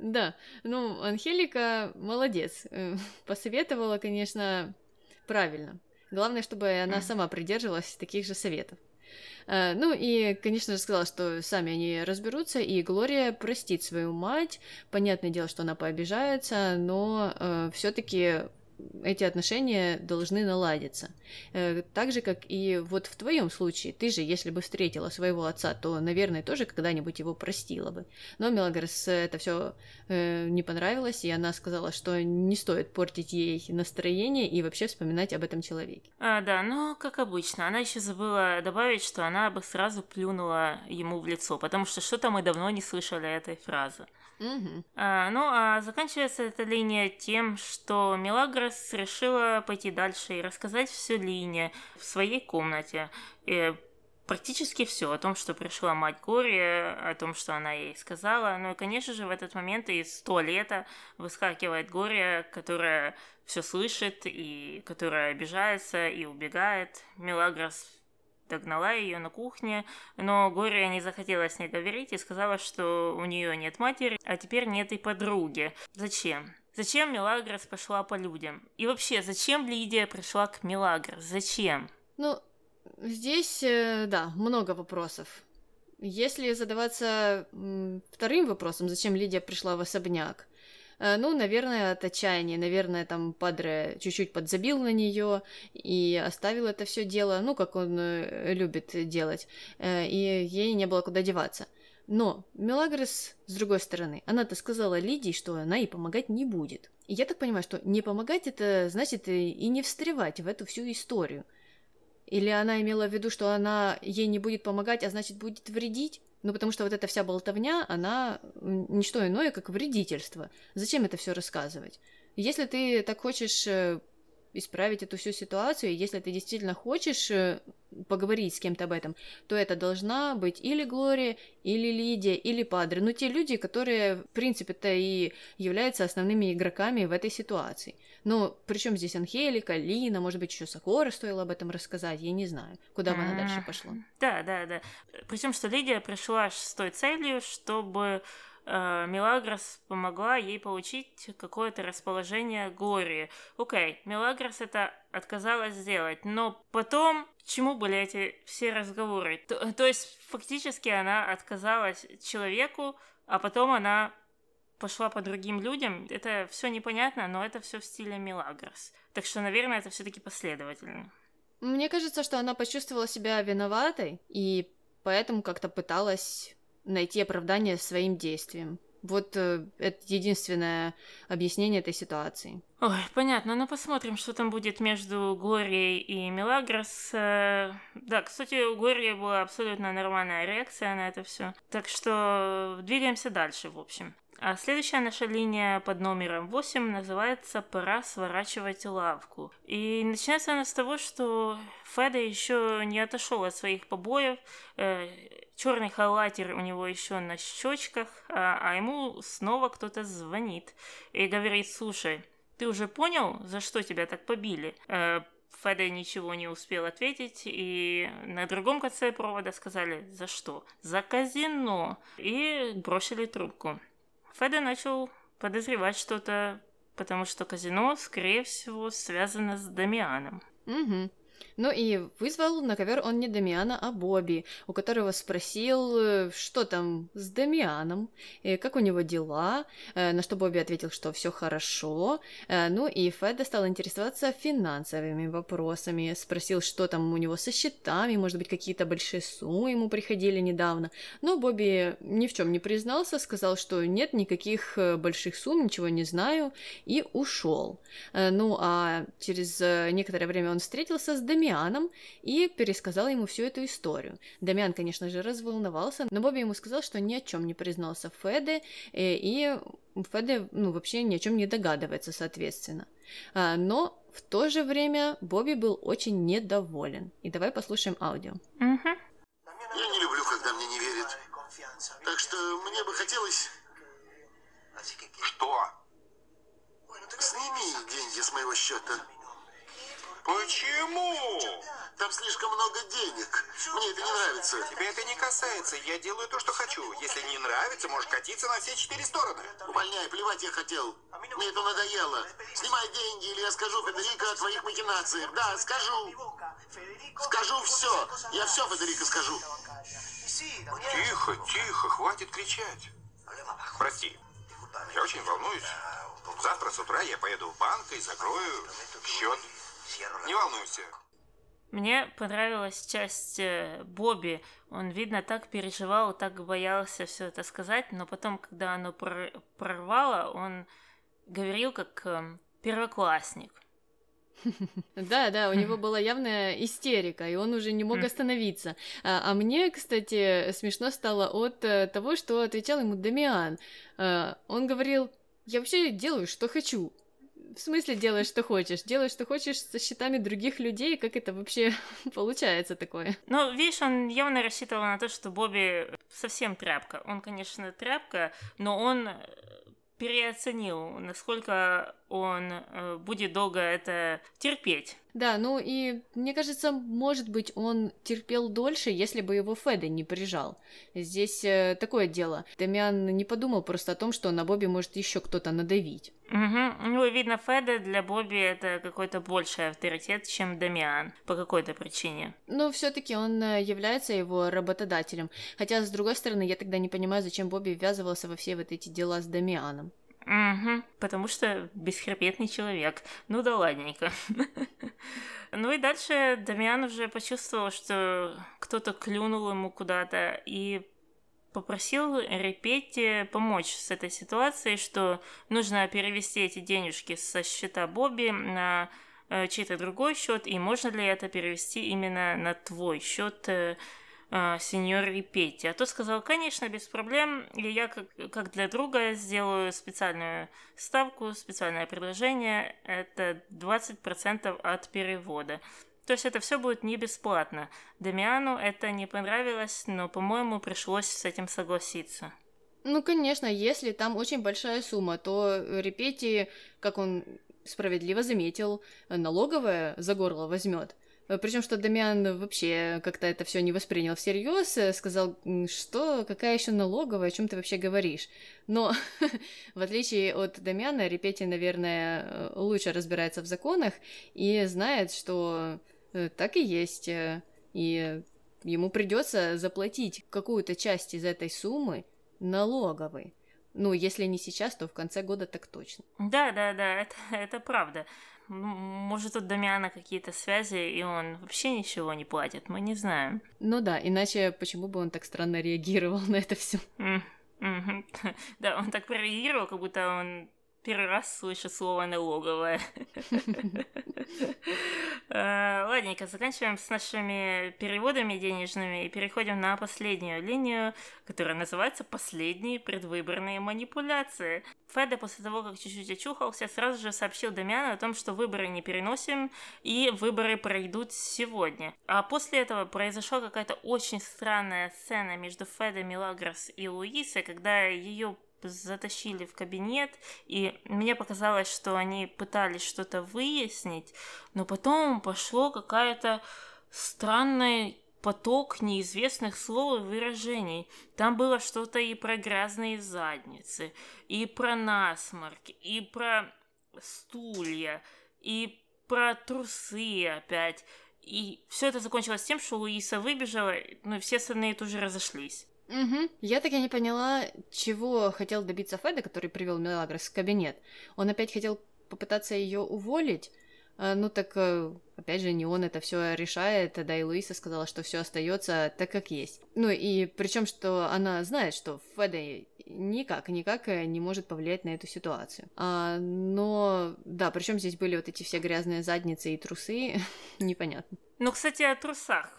Да, ну, Анхелика молодец. Э, Посоветовала, конечно, правильно. Главное, чтобы она сама придерживалась таких же советов. Э, Ну и, конечно же, сказала, что сами они разберутся, и Глория простит свою мать. Понятное дело, что она пообижается, но все-таки эти отношения должны наладиться. Э, так же, как и вот в твоем случае. Ты же, если бы встретила своего отца, то, наверное, тоже когда-нибудь его простила бы. Но Мелагрос это все э, не понравилось, и она сказала, что не стоит портить ей настроение и вообще вспоминать об этом человеке. А, да, но как обычно, она еще забыла добавить, что она бы сразу плюнула ему в лицо, потому что что-то мы давно не слышали этой фразы. Угу. А, ну, а заканчивается эта линия тем, что Мелагрос решила пойти дальше и рассказать все Лине в своей комнате. И практически все о том, что пришла мать Гори, о том, что она ей сказала. Ну и, конечно же, в этот момент из туалета выскакивает Гори, которая все слышит и которая обижается и убегает. Мелагрос догнала ее на кухне, но Гория не захотела с ней говорить и сказала, что у нее нет матери, а теперь нет и подруги. Зачем? Зачем Мелагрос пошла по людям? И вообще, зачем Лидия пришла к Мелагрос? Зачем? Ну, здесь, э, да, много вопросов. Если задаваться вторым вопросом, зачем Лидия пришла в особняк, ну, наверное, от отчаяния. Наверное, там Падре чуть-чуть подзабил на нее и оставил это все дело, ну, как он э, любит делать. Э, и ей не было куда деваться. Но Мелагрос, с другой стороны, она-то сказала Лидии, что она ей помогать не будет. И я так понимаю, что не помогать это значит и не встревать в эту всю историю. Или она имела в виду, что она ей не будет помогать, а значит будет вредить? Ну, потому что вот эта вся болтовня, она не что иное, как вредительство. Зачем это все рассказывать? Если ты так хочешь э, исправить эту всю ситуацию, если ты действительно хочешь э, поговорить с кем-то об этом, то это должна быть или Глория, или Лидия, или Падре. Ну, те люди, которые, в принципе-то, и являются основными игроками в этой ситуации. Но причем здесь Анхелика, Лина, может быть, еще Сокора стоило об этом рассказать, я не знаю, куда бы она дальше пошла. Да, да, да. Причем, что Лидия пришла с той целью, чтобы Мелагрос помогла ей получить какое-то расположение Глории. Окей, Мелагрос это отказалась сделать, но потом чему были эти все разговоры? То, то есть фактически она отказалась человеку, а потом она пошла по другим людям, это все непонятно, но это все в стиле Милагрос. Так что, наверное, это все-таки последовательно. Мне кажется, что она почувствовала себя виноватой и поэтому как-то пыталась найти оправдание своим действиям. Вот э, это единственное объяснение этой ситуации. Ой, понятно. Ну, посмотрим, что там будет между Глорией и Мелагрос. Э, да, кстати, у Глории была абсолютно нормальная реакция на это все. Так что двигаемся дальше, в общем. А следующая наша линия под номером 8 называется «Пора сворачивать лавку». И начинается она с того, что Феда еще не отошел от своих побоев, э, черный халатер у него еще на щечках, а, а ему снова кто-то звонит и говорит, слушай, ты уже понял, за что тебя так побили? Э, Феда ничего не успел ответить, и на другом конце провода сказали «За что?» «За казино!» и бросили трубку. Феда начал подозревать что-то, потому что казино, скорее всего, связано с Дамианом. Угу. Ну и вызвал на ковер он не Дамиана, а Бобби, у которого спросил, э, что там с Дамианом, и как у него дела, э, на что Бобби ответил, что все хорошо. Э, ну и Феда стал интересоваться финансовыми вопросами, спросил, что там у него со счетами, может быть, какие-то большие суммы ему приходили недавно. Но Бобби ни в чем не признался, сказал, что нет никаких больших сумм, ничего не знаю, и ушел. Ну а через некоторое время он встретился с Дамианом и пересказал ему всю эту историю. Дамиан, конечно же, разволновался, но Бобби ему сказал, что ни о чем не признался Феде, э, и Феде, ну, вообще ни о чем не догадывается, соответственно. А, но в то же время Бобби был очень недоволен. И давай послушаем аудио. Угу. Я не люблю, когда мне не верят. Так что мне бы хотелось... Что? Сними деньги с моего счета. Почему? Там слишком много денег. Мне это не нравится. Тебя это не касается. Я делаю то, что хочу. Если не нравится, можешь катиться на все четыре стороны. Увольняй, плевать я хотел. Мне это надоело. Снимай деньги, или я скажу Федерико о твоих махинациях. Да, скажу. Скажу все. Я все Федерико скажу. Тихо, тихо, хватит кричать. Прости. Я очень волнуюсь. Завтра с утра я поеду в банк и закрою счет. Не волнуйся. Мне понравилась часть э, Бобби. Он, видно, так переживал, так боялся все это сказать, но потом, когда оно прор- прорвало, он говорил как э, первоклассник. Да, да, у него была явная истерика, и он уже не мог остановиться. А, а мне, кстати, смешно стало от э, того, что отвечал ему Дамиан. А, Он говорил, я вообще делаю, что хочу. В смысле делаешь, что хочешь? Делаешь, что хочешь со счетами других людей? Как это вообще получается такое? Ну, видишь, он явно рассчитывал на то, что Бобби совсем тряпка. Он, конечно, тряпка, но он э, переоценил, насколько он э, будет долго это терпеть. Да, ну и мне кажется, может быть, он терпел дольше, если бы его Феда не прижал. Здесь э, такое дело. Дамиан не подумал просто о том, что на Бобби может еще кто-то надавить. Угу. Ну, видно, Феда для Бобби это какой-то больший авторитет, чем Дамиан, по какой-то причине. Но все-таки он э, является его работодателем. Хотя, с другой стороны, я тогда не понимаю, зачем Бобби ввязывался во все вот эти дела с Дамианом. Угу, потому что бесхребетный человек. Ну да ладненько. Ну и дальше Дамиан уже почувствовал, что кто-то клюнул ему куда-то и попросил Репетти помочь с этой ситуацией, что нужно перевести эти денежки со счета Бобби на э, чей-то другой счет, и можно ли это перевести именно на твой счет, э, э, сеньор Репетти. А тот сказал, конечно, без проблем, и я как, как для друга сделаю специальную ставку, специальное предложение, это 20% от перевода. То есть это все будет не бесплатно. Дамиану это не понравилось, но, по-моему, пришлось с этим согласиться. Ну, конечно, если там очень большая сумма, то Репетти, как он справедливо заметил, налоговая за горло возьмет. Причем, что Дамиан вообще как-то это все не воспринял всерьез, сказал, «М, что, какая еще налоговая, о чем ты вообще говоришь. Но, в отличие от Дамиана, Репетти, наверное, лучше разбирается в законах и знает, что э, так и есть. э, И ему придется заплатить какую-то часть из этой суммы налоговой. Ну, если не сейчас, то в конце года так точно. Да, да, да, это, это правда. М, Может, у Дамиана какие-то связи, и он вообще ничего не платит, мы не знаем. Ну да, иначе почему бы он так странно реагировал на это все? Мгм. Да, он так прореагировал, как будто он первый раз слышит слово налоговое. Э, Ладненько, заканчиваем с нашими переводами денежными и переходим на последнюю линию, которая называется «Последние предвыборные манипуляции». Феда после того, как чуть-чуть очухался, сразу же сообщил Дамиану о том, что выборы не переносим, и выборы пройдут сегодня. А после этого произошла какая-то очень странная сцена между Федой Милагрос и Луисой, когда ее затащили в кабинет, и мне показалось, что они пытались что-то выяснить, но потом пошло какая-то странный поток неизвестных слов и выражений. Там было что-то и про грязные задницы, и про насморк, и про стулья, и про трусы опять. И все это закончилось тем, что Луиса выбежала, ну и все остальные тоже разошлись. Угу. Я так и не поняла, чего хотел добиться Феда, который привел Мелагрос в кабинет. Он опять хотел попытаться ее уволить. А, Ну так, э, опять же, не он это все решает, да и Луиса сказала, что все остается так, как есть. Ну и причем, что она знает, что Феда никак, никак э, не может повлиять на эту ситуацию. А, но, да, причем здесь были вот эти все грязные задницы и трусы, непонятно. Ну, кстати, о трусах.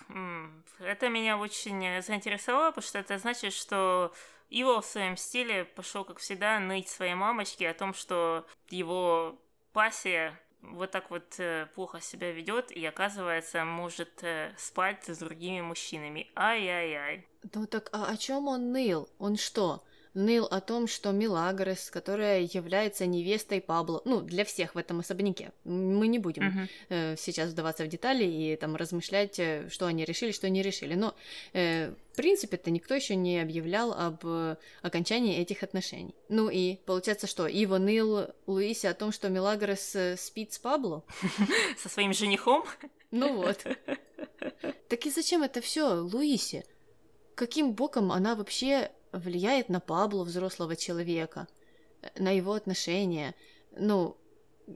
Это меня очень заинтересовало, потому что это значит, что его в своем стиле пошел, как всегда, ныть своей мамочке о том, что его пассия вот так вот э, плохо себя ведет и, оказывается, может э, спать с другими мужчинами. Ай-яй-яй. Ну так а о чем он ныл? Он что? Ныл о том, что Милагрос, которая является невестой Пабло, ну, для всех в этом особняке. Мы не будем Мгм. э, сейчас вдаваться в детали и там размышлять, э, что они решили, что не решили. Но, э, в принципе-то, никто еще не объявлял об э, окончании этих отношений. Ну и получается, что Иво ныл Луисе о том, что Милагрос э, спит с Пабло? Со своим женихом? Ну вот. Так и зачем это все Луисе? Каким боком она вообще влияет на Пабло, взрослого человека, на его отношения? Ну,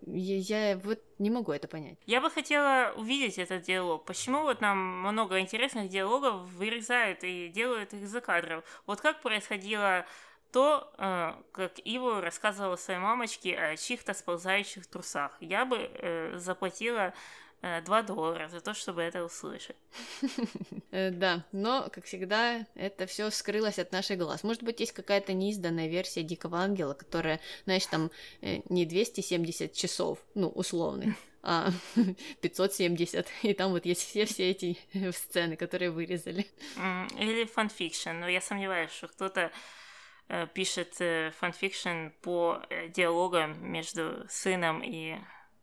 я, я вот не могу это понять. Я бы хотела увидеть этот диалог. Почему вот нам много интересных диалогов вырезают и делают их за кадром? Вот как происходило то, э, как Ива рассказывала своей мамочке о чьих-то сползающих трусах. Я бы э, заплатила 2 доллара за то, чтобы это услышать. Э, да, но, как всегда, это все скрылось от наших глаз. Может быть, есть какая-то неизданная версия Дикого Ангела, которая, знаешь, там э, не 270 часов, ну, условных, а 570. И там вот есть все-все эти сцены, которые вырезали. Или fanfiction, но я сомневаюсь, что кто-то э, пишет fanfiction по диалогам между сыном и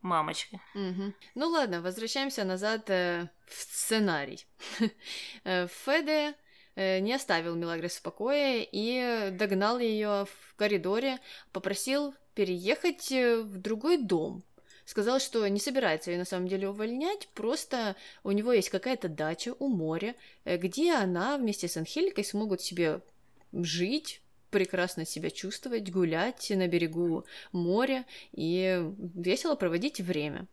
мамочка. Угу. Ну ладно, возвращаемся назад э, в сценарий. Э, Феде э, не оставил Милагрос в покое и догнал ее в коридоре, попросил переехать э, в другой дом. Сказал, что не собирается ее на самом деле увольнять, просто у него есть какая-то дача у моря, где она вместе с Анхеликой смогут себе жить, прекрасно себя чувствовать, гулять на берегу моря и весело проводить время.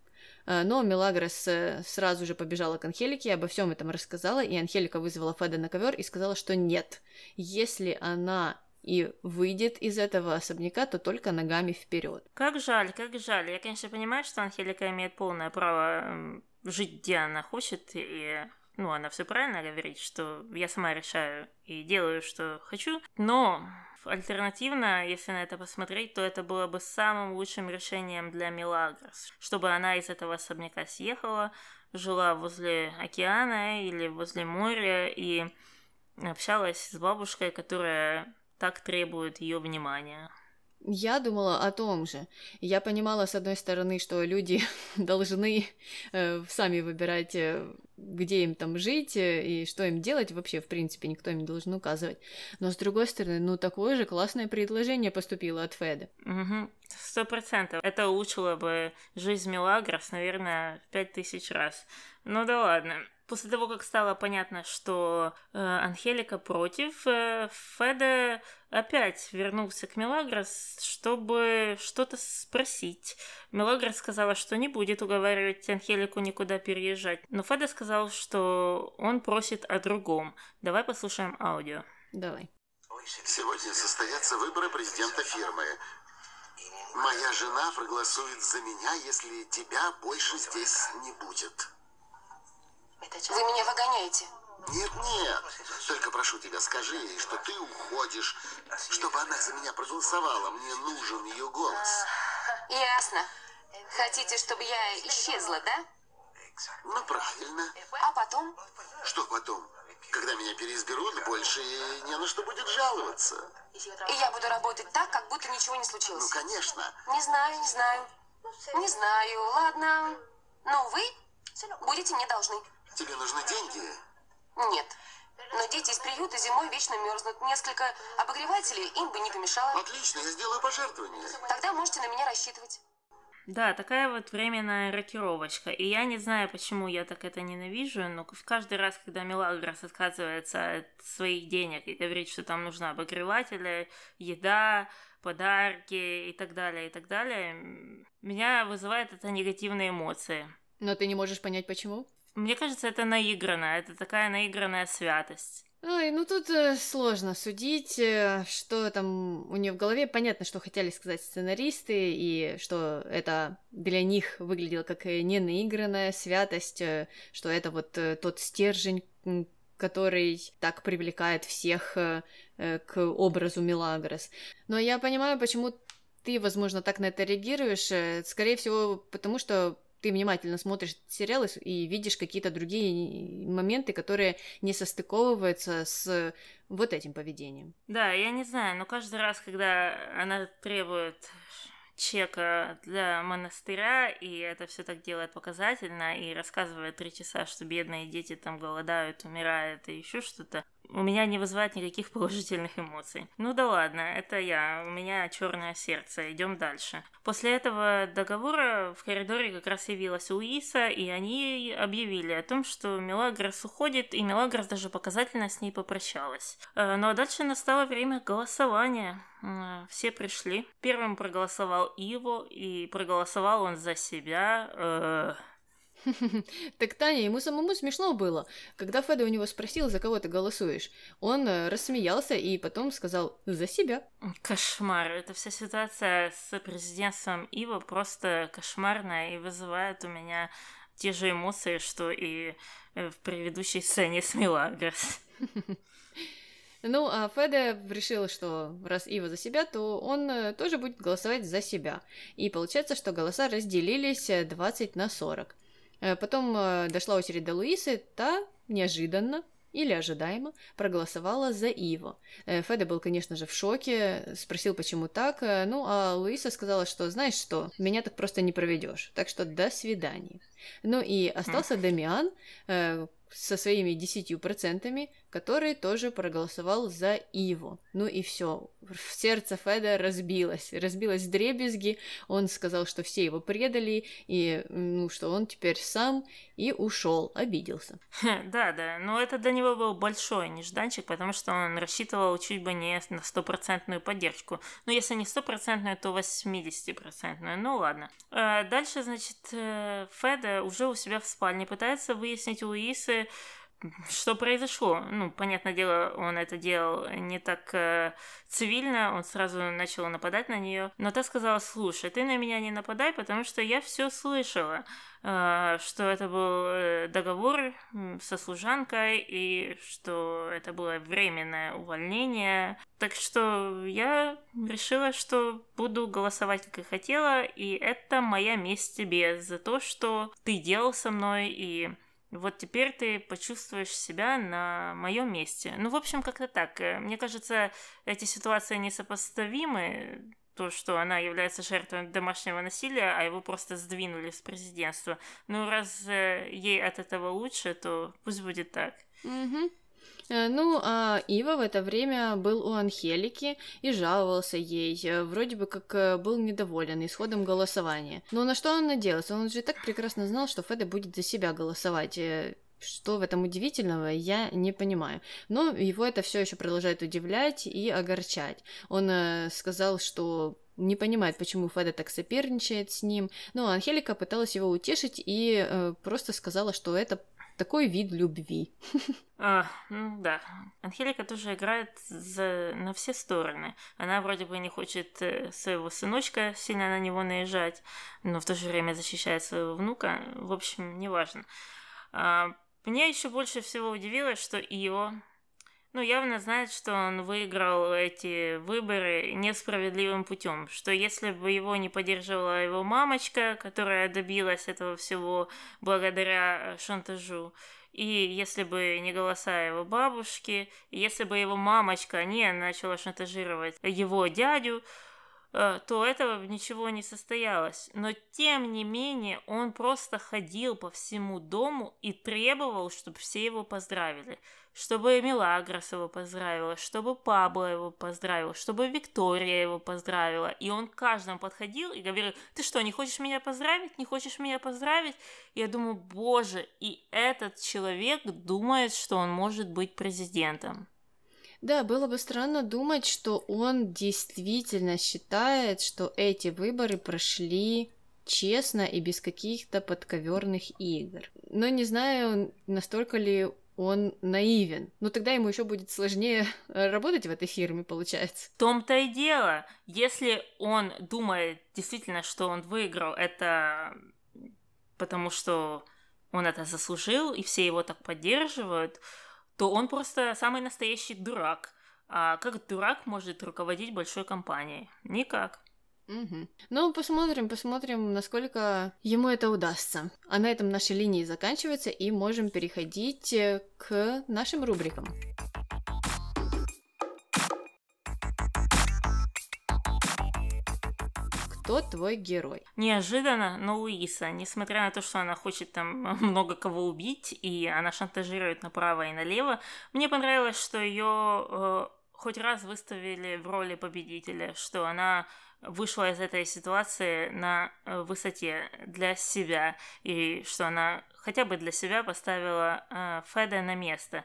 А, но Мелагрос э, сразу же побежала к Анхелике, обо всем этом рассказала, и Анхелика вызвала Феда на ковер и сказала, что нет, если она и выйдет из этого особняка, то только ногами вперед. Как жаль, как жаль. Я, конечно, понимаю, что Анхелика имеет полное право жить, где она хочет, и ну, она все правильно говорит, что я сама решаю и делаю, что хочу, но Альтернативно, если на это посмотреть, то это было бы самым лучшим решением для Милагрос, чтобы она из этого особняка съехала, жила возле океана или возле моря и общалась с бабушкой, которая так требует ее внимания. Я думала о том же. Я понимала, с одной стороны, что люди должны э, сами выбирать, э, где им там жить э, и что им делать. Вообще, в принципе, никто им не должен указывать. Но, с другой стороны, ну, такое же классное предложение поступило от Феда. Сто процентов. Это улучшило бы жизнь Мелагрос, наверное, пять тысяч раз. Ну да ладно. После того, как стало понятно, что э, Анхелика против, э, Феде опять вернулся к Мелагрос, чтобы что-то спросить. Мелагрос сказала, что не будет уговаривать Анхелику никуда переезжать, но Феде сказал, что он просит о другом. Давай послушаем аудио. Давай. Сегодня состоятся выборы президента фирмы. Моя жена проголосует за меня, если тебя больше здесь не будет. Вы меня выгоняете. Нет, нет. Только прошу тебя, скажи ей, что ты уходишь, чтобы она за меня проголосовала. Мне нужен ее голос. Ясно. Хотите, чтобы я исчезла, да? Ну, правильно. А потом? Что потом? Когда меня переизберут, больше не на что будет жаловаться. И я буду работать так, как будто ничего не случилось. Ну, конечно. Не знаю, не знаю. Не знаю, ладно. Но вы будете мне должны. Тебе нужны деньги? Нет. Но дети из приюта зимой вечно мерзнут. Несколько обогревателей им бы не помешало. Отлично, я сделаю пожертвование. Тогда можете на меня рассчитывать. Да, такая вот временная рокировочка. И я не знаю, почему я так это ненавижу, но каждый раз, когда Мелагрос отказывается от своих денег и говорит, что там нужна обогреватели, еда, подарки и так далее, и так далее, меня вызывает это негативные эмоции. Но ты не можешь понять, почему? Мне кажется, это наигранно, это такая наигранная святость. Ой, ну тут э, сложно судить, э, что там у нее в голове. Понятно, что хотели сказать сценаристы, и что это для них выглядело как э, не наигранная святость, что это вот тот стержень, который так привлекает всех к образу Милагрос. Но я понимаю, почему ты, возможно, так на это реагируешь. Скорее всего, потому что ты внимательно смотришь сериалы и видишь какие-то другие моменты, которые не состыковываются с вот этим поведением. Да, я не знаю, но каждый раз, когда она требует чека для монастыря, и это все так делает показательно, и рассказывает три часа, что бедные дети там голодают, умирают и еще что-то. У меня не вызывает никаких положительных эмоций. Ну да ладно, это я, у меня черное сердце, идем дальше. После этого договора в коридоре как раз явилась Луиса, и они объявили о том, что Мелагрос уходит, и Мелагрос даже показательно с ней попрощалась. Э, ну а дальше настало время голосования. Э, все пришли. Первым проголосовал Иво, и проголосовал он за себя. Так, Таня, ему самому смешно было. Когда Феда у него спросил, за кого ты голосуешь, он э, рассмеялся и потом сказал «за себя». Кошмар. Эта вся ситуация с президентством Ива просто кошмарная и вызывает у меня те же эмоции, что и э, в предыдущей сцене с Милагрос. Ну, а Феде решил, что раз Ива за себя, то он э, тоже будет голосовать за себя. И получается, что голоса разделились 20 на 40. Э, потом э, дошла очередь до Луисы, та неожиданно или ожидаемо проголосовала за Иво. Э, Феда был, конечно же, в шоке, спросил, почему так, ну а Луиса сказала, что, знаешь что, меня так просто не проведешь, так что до свидания. Ну и остался Дамиан, со своими десятью процентами, который тоже проголосовал за Иву. Ну и все. Сердце Феда разбилось. Разбилось дребезги. Он сказал, что все его предали, и ну, что он теперь сам, и ушел. Обиделся. Да, да. Но это для него был большой нежданчик, потому что он рассчитывал чуть бы не на стопроцентную поддержку. Ну, если не стопроцентную, то 80-процентную. Ну, ладно. Э, дальше, значит, э, Феда уже у себя в спальне пытается выяснить у Исы, что произошло? Ну, понятное дело, он это делал не так э, цивильно, он сразу начал нападать на нее. Но та сказала, слушай, ты на меня не нападай, потому что я все слышала, э, что это был э, договор со служанкой и что это было временное увольнение. Так что я решила, что буду голосовать, как и хотела, и это моя месть тебе за то, что ты делал со мной и вот теперь ты почувствуешь себя на моем месте. Ну, в общем, как-то так. Э, мне кажется, эти ситуации несопоставимы. То, что она является жертвой домашнего насилия, а его просто сдвинули с президентства. Ну, раз э, ей от этого лучше, то пусть будет так. Угу. Э, ну, а Ива в это время был у Анхелики и жаловался ей, э, вроде бы как э, был недоволен исходом голосования. Но на что он надеялся? Он же так прекрасно знал, что Феда будет за себя голосовать. Что в этом удивительного, я не понимаю. Но его это все еще продолжает удивлять и огорчать. Он сказал, что не понимает, почему Феда так соперничает с ним. Но Анхелика пыталась его утешить и э, просто сказала, что это такой вид любви. А, ну да. Анхелика тоже играет за... на все стороны. Она вроде бы не хочет э, своего сыночка сильно на него наезжать, но в то же время защищает своего внука. В общем, неважно. А, меня еще больше всего удивило, что Ио, ну, явно знает, что он выиграл эти выборы несправедливым путем, что если бы его не поддерживала его мамочка, которая добилась этого всего благодаря шантажу, и если бы не голоса его бабушки, если бы его мамочка не начала шантажировать его дядю, Э, то этого ничего не состоялось. Но тем не менее он просто ходил по всему дому и требовал, чтобы все его поздравили. Чтобы Мелагрос его поздравила, чтобы Пабло его поздравил, чтобы Виктория его поздравила. И он каждому подходил и говорил, ты что, не хочешь меня поздравить? Не хочешь меня поздравить? Я думаю, боже, и этот человек думает, что он может быть президентом. Да, было бы странно думать, что он действительно считает, что эти выборы прошли честно и без каких-то подковерных игр. Но не знаю, настолько ли он наивен. Но тогда ему еще будет сложнее работать в этой фирме, получается. В том-то и дело. Если он думает действительно, что он выиграл, это потому что он это заслужил, и все его так поддерживают, то он просто самый настоящий дурак. А как дурак может руководить большой компанией? Никак. Угу. Ну, посмотрим, посмотрим, насколько ему это удастся. А на этом наши линии заканчиваются, и можем переходить э, к нашим рубрикам. Кто твой герой? Неожиданно, но Луиса, несмотря на то, что она хочет там много кого убить, и она шантажирует направо и налево, мне понравилось, что ее э, хоть раз выставили в роли победителя, что она вышла из этой ситуации на э, высоте для себя, и что она хотя бы для себя поставила э, Феда на место.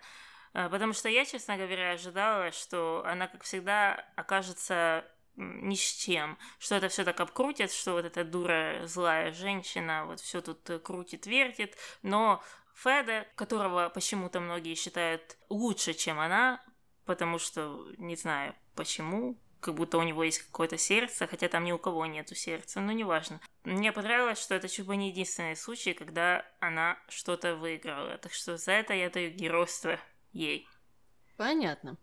Э, потому что я, честно говоря, ожидала, что она, как всегда, окажется ни с чем, что это все так обкрутит, что вот эта дура злая женщина вот все тут э, крутит, вертит, но Феда, которого почему-то многие считают лучше, чем она, потому что не знаю почему, как будто у него есть какое-то сердце, хотя там ни у кого нету сердца, но неважно. Мне понравилось, что это чуть бы не единственный случай, когда она что-то выиграла, так что за это я даю геройство ей. Понятно.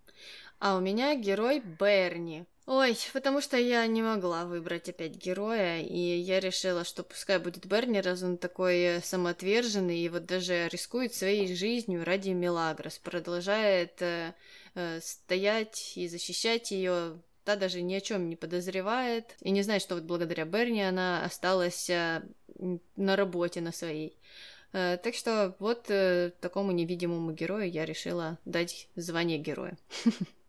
А у меня герой Берни. Ой, потому что я не могла выбрать опять героя, и я решила, что пускай будет Берни, раз он такой э, самоотверженный, и вот даже рискует своей жизнью ради Мелагрос, продолжает э, э, стоять и защищать ее. Та даже ни о чем не подозревает и не знает, что вот благодаря Берни она осталась э, на работе на своей. Э, так что вот э, такому невидимому герою я решила дать звание героя.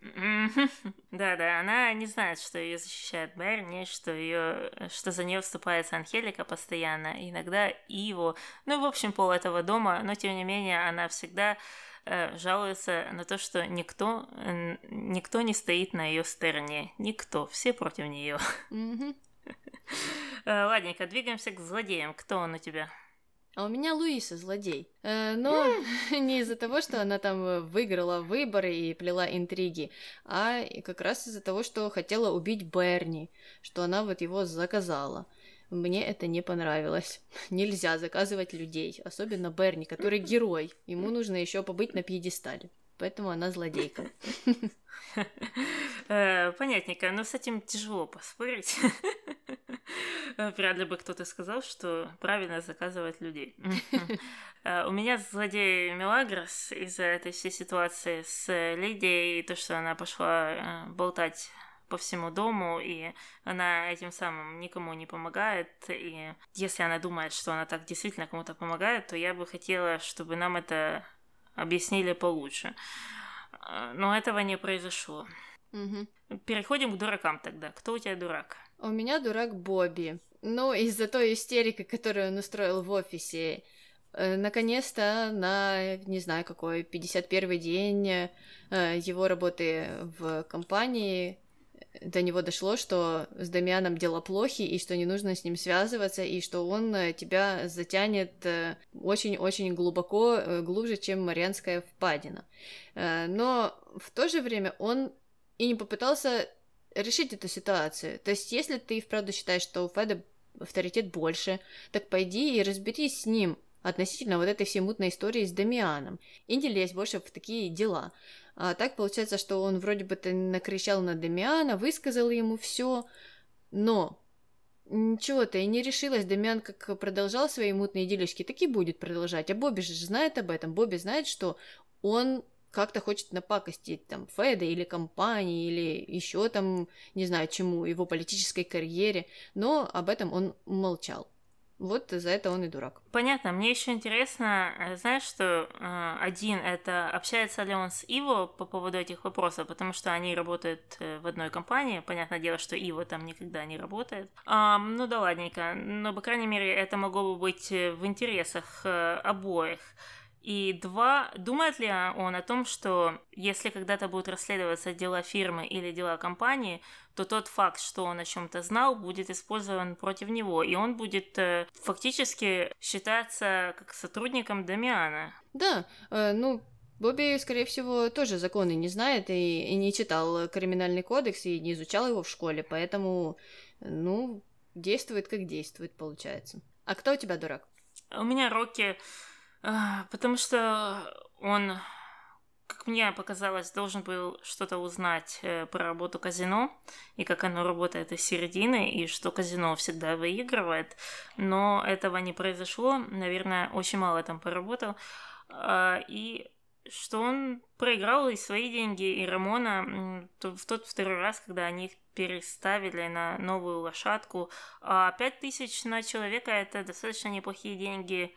Да-да, она не знает, что ее защищает Берни, что ее, что за нее вступается Анхелика постоянно, иногда Иво, ну, в общем, пол этого дома, но тем не менее она всегда э, жалуется на то, что никто, э, никто не стоит на ее стороне, никто, все против нее. Э, ладненько, двигаемся к злодеям. Кто он у тебя? А у меня Луиса злодей. Э, но не из-за того, что она там э, выиграла выборы и плела интриги, а как раз из-за того, что хотела убить Берни, что она вот его заказала. Мне это не понравилось. Нельзя заказывать людей, особенно Берни, который герой. Ему нужно еще побыть на пьедестале. Поэтому она злодейка. Э, понятненько, но с этим тяжело поспорить. Вряд ли бы кто-то сказал, что правильно заказывать людей. Э, у меня злодей Мелагрос из-за этой всей ситуации с Лидией, и то, что она пошла э, болтать по всему дому, и она этим самым никому не помогает. И если она думает, что она так действительно кому-то помогает, то я бы хотела, чтобы нам это объяснили получше. А, но этого не произошло. Угу. Переходим к дуракам тогда. Кто у тебя дурак? У меня дурак Бобби. Ну, из-за той истерики, которую он устроил в офисе. Э, наконец-то на, не знаю, какой, 51 день э, его работы в компании до него дошло, что с Дамианом дела плохи, и что не нужно с ним связываться, и что он э, тебя затянет э, очень-очень глубоко, э, глубже, чем Марианская впадина. Но в то же время он и не попытался решить эту ситуацию. То есть, если ты вправду считаешь, что у Феда авторитет больше, так пойди и разберись с ним относительно вот этой всей мутной истории с Дамианом, и не лезь больше в такие дела. А так получается, что он вроде бы то накричал на Дамиана, высказал ему все, но ничего-то и не решилась. Дамиан как продолжал свои мутные делишки, так и будет продолжать. А Бобби же знает об этом. Бобби знает, что он как-то хочет напакостить там Феда или компании, или еще там, не знаю чему, его политической карьере, но об этом он молчал. Вот за это он и дурак. Понятно. Мне еще интересно, э, знаешь, что э, один это общается ли он с Иво по поводу этих вопросов, потому что они работают э, в одной компании. Понятное дело, что Иво там никогда не работает. А, ну да ладненько. Но, по крайней мере, это могло бы быть в интересах обоих. И два, думает ли он о том, что если когда-то будут расследоваться дела фирмы или дела компании, то тот факт, что он о чем-то знал, будет использован против него, и он будет э, фактически считаться как сотрудником Дамиана. Да, э, ну, Бобби, скорее всего, тоже законы не знает и, и не читал криминальный кодекс и не изучал его в школе, поэтому, ну, действует как действует, получается. А кто у тебя дурак? У меня Рокки, потому что он как мне показалось, должен был что-то узнать э, про работу казино и как оно работает из середины, и что казино всегда выигрывает. Но этого не произошло. Наверное, очень мало там поработал. И что он проиграл и свои деньги, и Рамона в тот второй раз, когда они их переставили на новую лошадку. А пять тысяч на человека – это достаточно неплохие деньги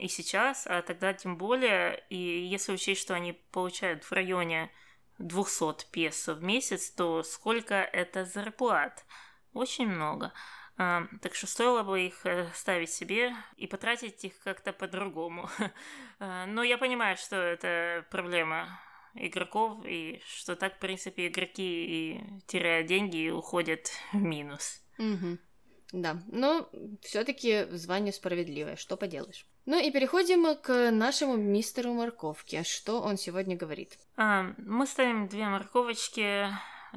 и сейчас, а тогда тем более, и если учесть, что они получают в районе 200 песо в месяц, то сколько это зарплат? Очень много. А, так что стоило бы их э, ставить себе и потратить их как-то по-другому. А, но я понимаю, что это проблема игроков, и что так, в принципе, игроки и теряя деньги уходят в минус. Угу. Да, но все-таки звание справедливое, что поделаешь. Ну и переходим к нашему мистеру Морковке. Что он сегодня говорит? А, мы ставим две морковочки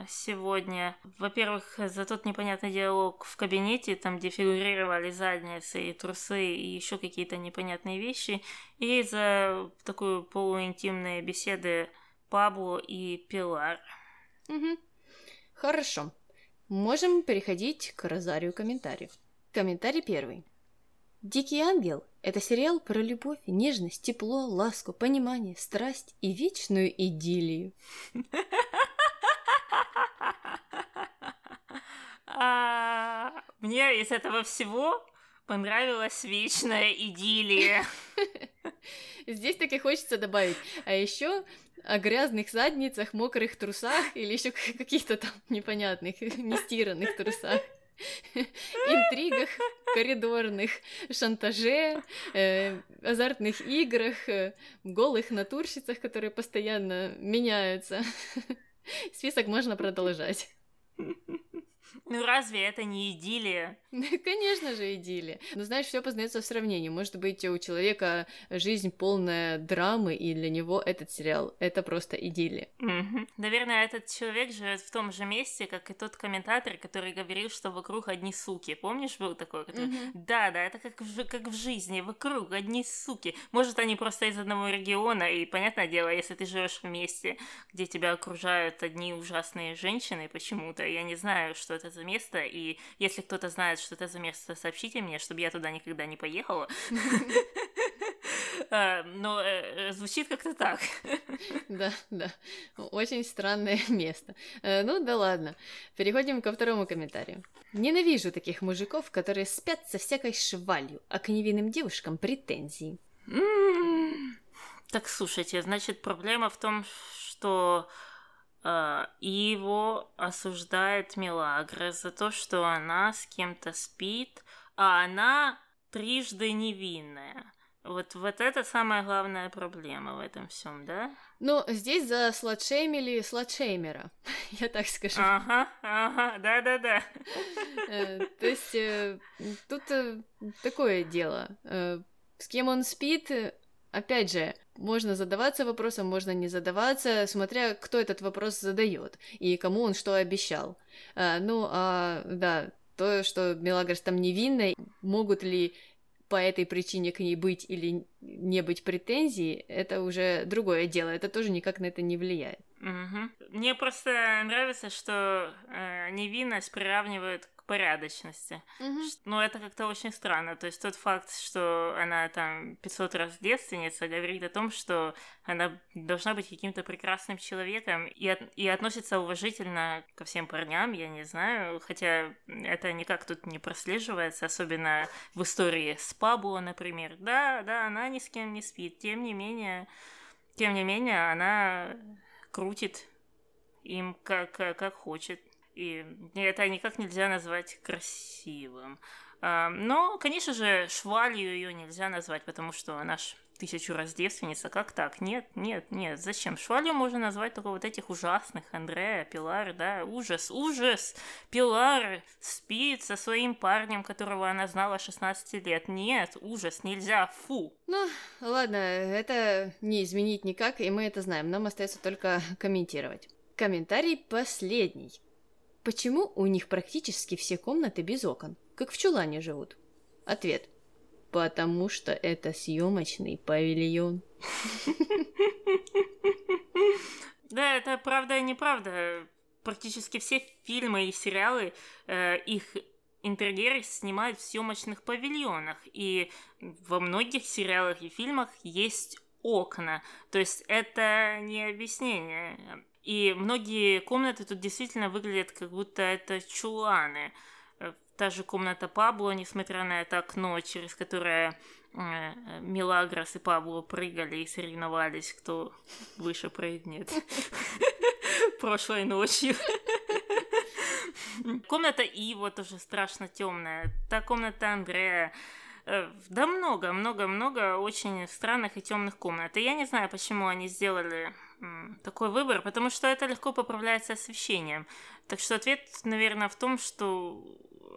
сегодня. Во-первых, за тот непонятный диалог в кабинете, там, где фигурировали задницы и трусы и еще какие-то непонятные вещи, и за такую полуинтимные беседы Пабло и Пилар. Угу. Хорошо. Можем переходить к розарию комментариев. Комментарий первый. «Дикий ангел» — это сериал про любовь, нежность, тепло, ласку, понимание, страсть и вечную идиллию. А, мне из этого всего понравилась вечная идиллия. Здесь таки хочется добавить. А еще о грязных задницах, мокрых трусах или еще каких-то там непонятных, нестиранных трусах. Интригах коридорных, шантаже, э, азартных играх, э, голых натурщицах, которые постоянно меняются. Список можно продолжать. Ну разве это не идиллия? Конечно же, идиллия. Но знаешь, все познается в сравнении. Может быть, у человека жизнь полная драмы, и для него этот сериал это просто идиллия. Угу. Наверное, этот человек живет в том же месте, как и тот комментатор, который говорил, что вокруг одни суки. Помнишь, был такой? Который... Угу. Да, да, это как в, как в жизни, вокруг одни суки. Может, они просто из одного региона, и понятное дело, если ты живешь в месте, где тебя окружают одни ужасные женщины почему-то, я не знаю, что это за место, и если кто-то знает, что это за место, сообщите мне, чтобы я туда никогда не поехала. А, но э, э, звучит как-то так. Да, да. Очень странное место. Э, ну да ладно. Переходим ко второму комментарию. Ненавижу таких мужиков, которые спят со всякой швалью, а к невинным девушкам претензии. Так, слушайте, значит, проблема в том, что и его осуждает Милагра за то, что она с кем-то спит, а она трижды невинная. Вот, вот это самая главная проблема в этом всем, да? Ну, здесь за сладшеймили сладшеймера, я так скажу. Ага, ага, да-да-да. Э, то есть э, тут э, такое дело. С кем он спит, опять же, можно задаваться вопросом, можно не задаваться, смотря кто этот вопрос задает и кому он что обещал. А, ну, а, да, то, что Мелагрос там невинная, могут ли по этой причине к ней быть или не быть претензий, это уже другое дело. Это тоже никак на это не влияет. Угу. Мне просто нравится, что э, невинность приравнивают порядочности. Mm-hmm. Но это как-то очень странно. То есть тот факт, что она там 500 раз девственница, говорит о том, что она должна быть каким-то прекрасным человеком и, от, и относится уважительно ко всем парням, я не знаю. Хотя это никак тут не прослеживается, особенно в истории с Пабло, например. Да, да, она ни с кем не спит. Тем не менее, тем не менее, она крутит им как, как хочет. И это никак нельзя назвать красивым. А, но, конечно же, швалью ее нельзя назвать, потому что она ж тысячу раз девственница. Как так? Нет, нет, нет. Зачем? Швалью можно назвать только вот этих ужасных. Андрея, Пилар, да. Ужас, ужас. Пилар спит со своим парнем, которого она знала 16 лет. Нет, ужас, нельзя, фу. Ну, ладно, это не изменить никак, и мы это знаем. Нам остается только комментировать. Комментарий последний. Почему у них практически все комнаты без окон, как в чулане живут? Ответ. Потому что это съемочный павильон. Да, это правда и неправда. Практически все фильмы и сериалы, э, их интерьеры снимают в съемочных павильонах. И во многих сериалах и фильмах есть окна. То есть это не объяснение. И многие комнаты тут действительно выглядят, как будто это чуланы. Э, та же комната Пабло, несмотря на это окно, через которое э, Милагрос и Пабло прыгали и соревновались, кто выше прыгнет прошлой ночью. Комната Иво тоже страшно темная. Та комната Андрея. Э, да много, много, много очень странных и темных комнат. И я не знаю, почему они сделали такой выбор, потому что это легко поправляется освещением. Так что ответ, наверное, в том, что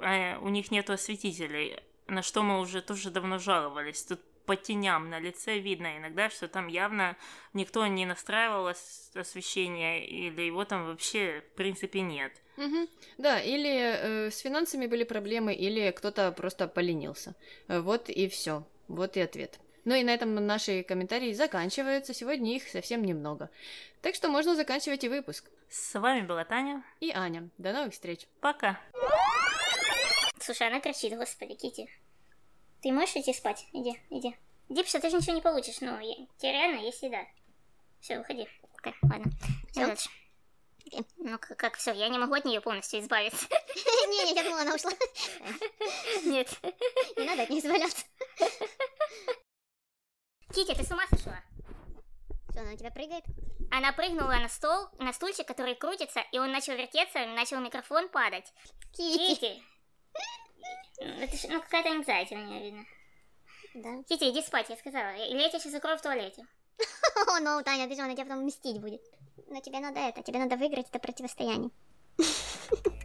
э, у них нет осветителей, на что мы уже тоже давно жаловались. Тут по теням на лице видно иногда, что там явно никто не настраивал освещение, или его там вообще в принципе нет. Угу. Да, или э, с финансами были проблемы, или кто-то просто поленился. Э, вот и все. Вот и ответ. Ну и на этом наши комментарии заканчиваются. Сегодня их совсем немного. Так что можно заканчивать и выпуск. С вами была Таня. И Аня. До новых встреч. Пока. Слушай, она кричит, господи, Кити. Ты можешь идти спать? Иди, иди. Дипша, ты же ничего не получишь, но я... тебе реально есть еда. Все, выходи. Так, ладно. Все дальше. Ну, как, как все, я не могу от нее полностью избавиться. Не, не, я думала, она ушла. Нет. Не надо от нее избавляться. Кити, ты с ума сошла? Что, она у тебя прыгает? Она прыгнула на стол, на стульчик, который крутится, и он начал вертеться, начал микрофон падать. Кити. Кити! Это ж, ну, какая-то anxiety у нее видно. Да. Кити, иди спать, я сказала. Или я тебя сейчас закрою в туалете. О, ну, Таня, ты же, она тебя потом мстить будет. Но тебе надо это, тебе надо выиграть это противостояние.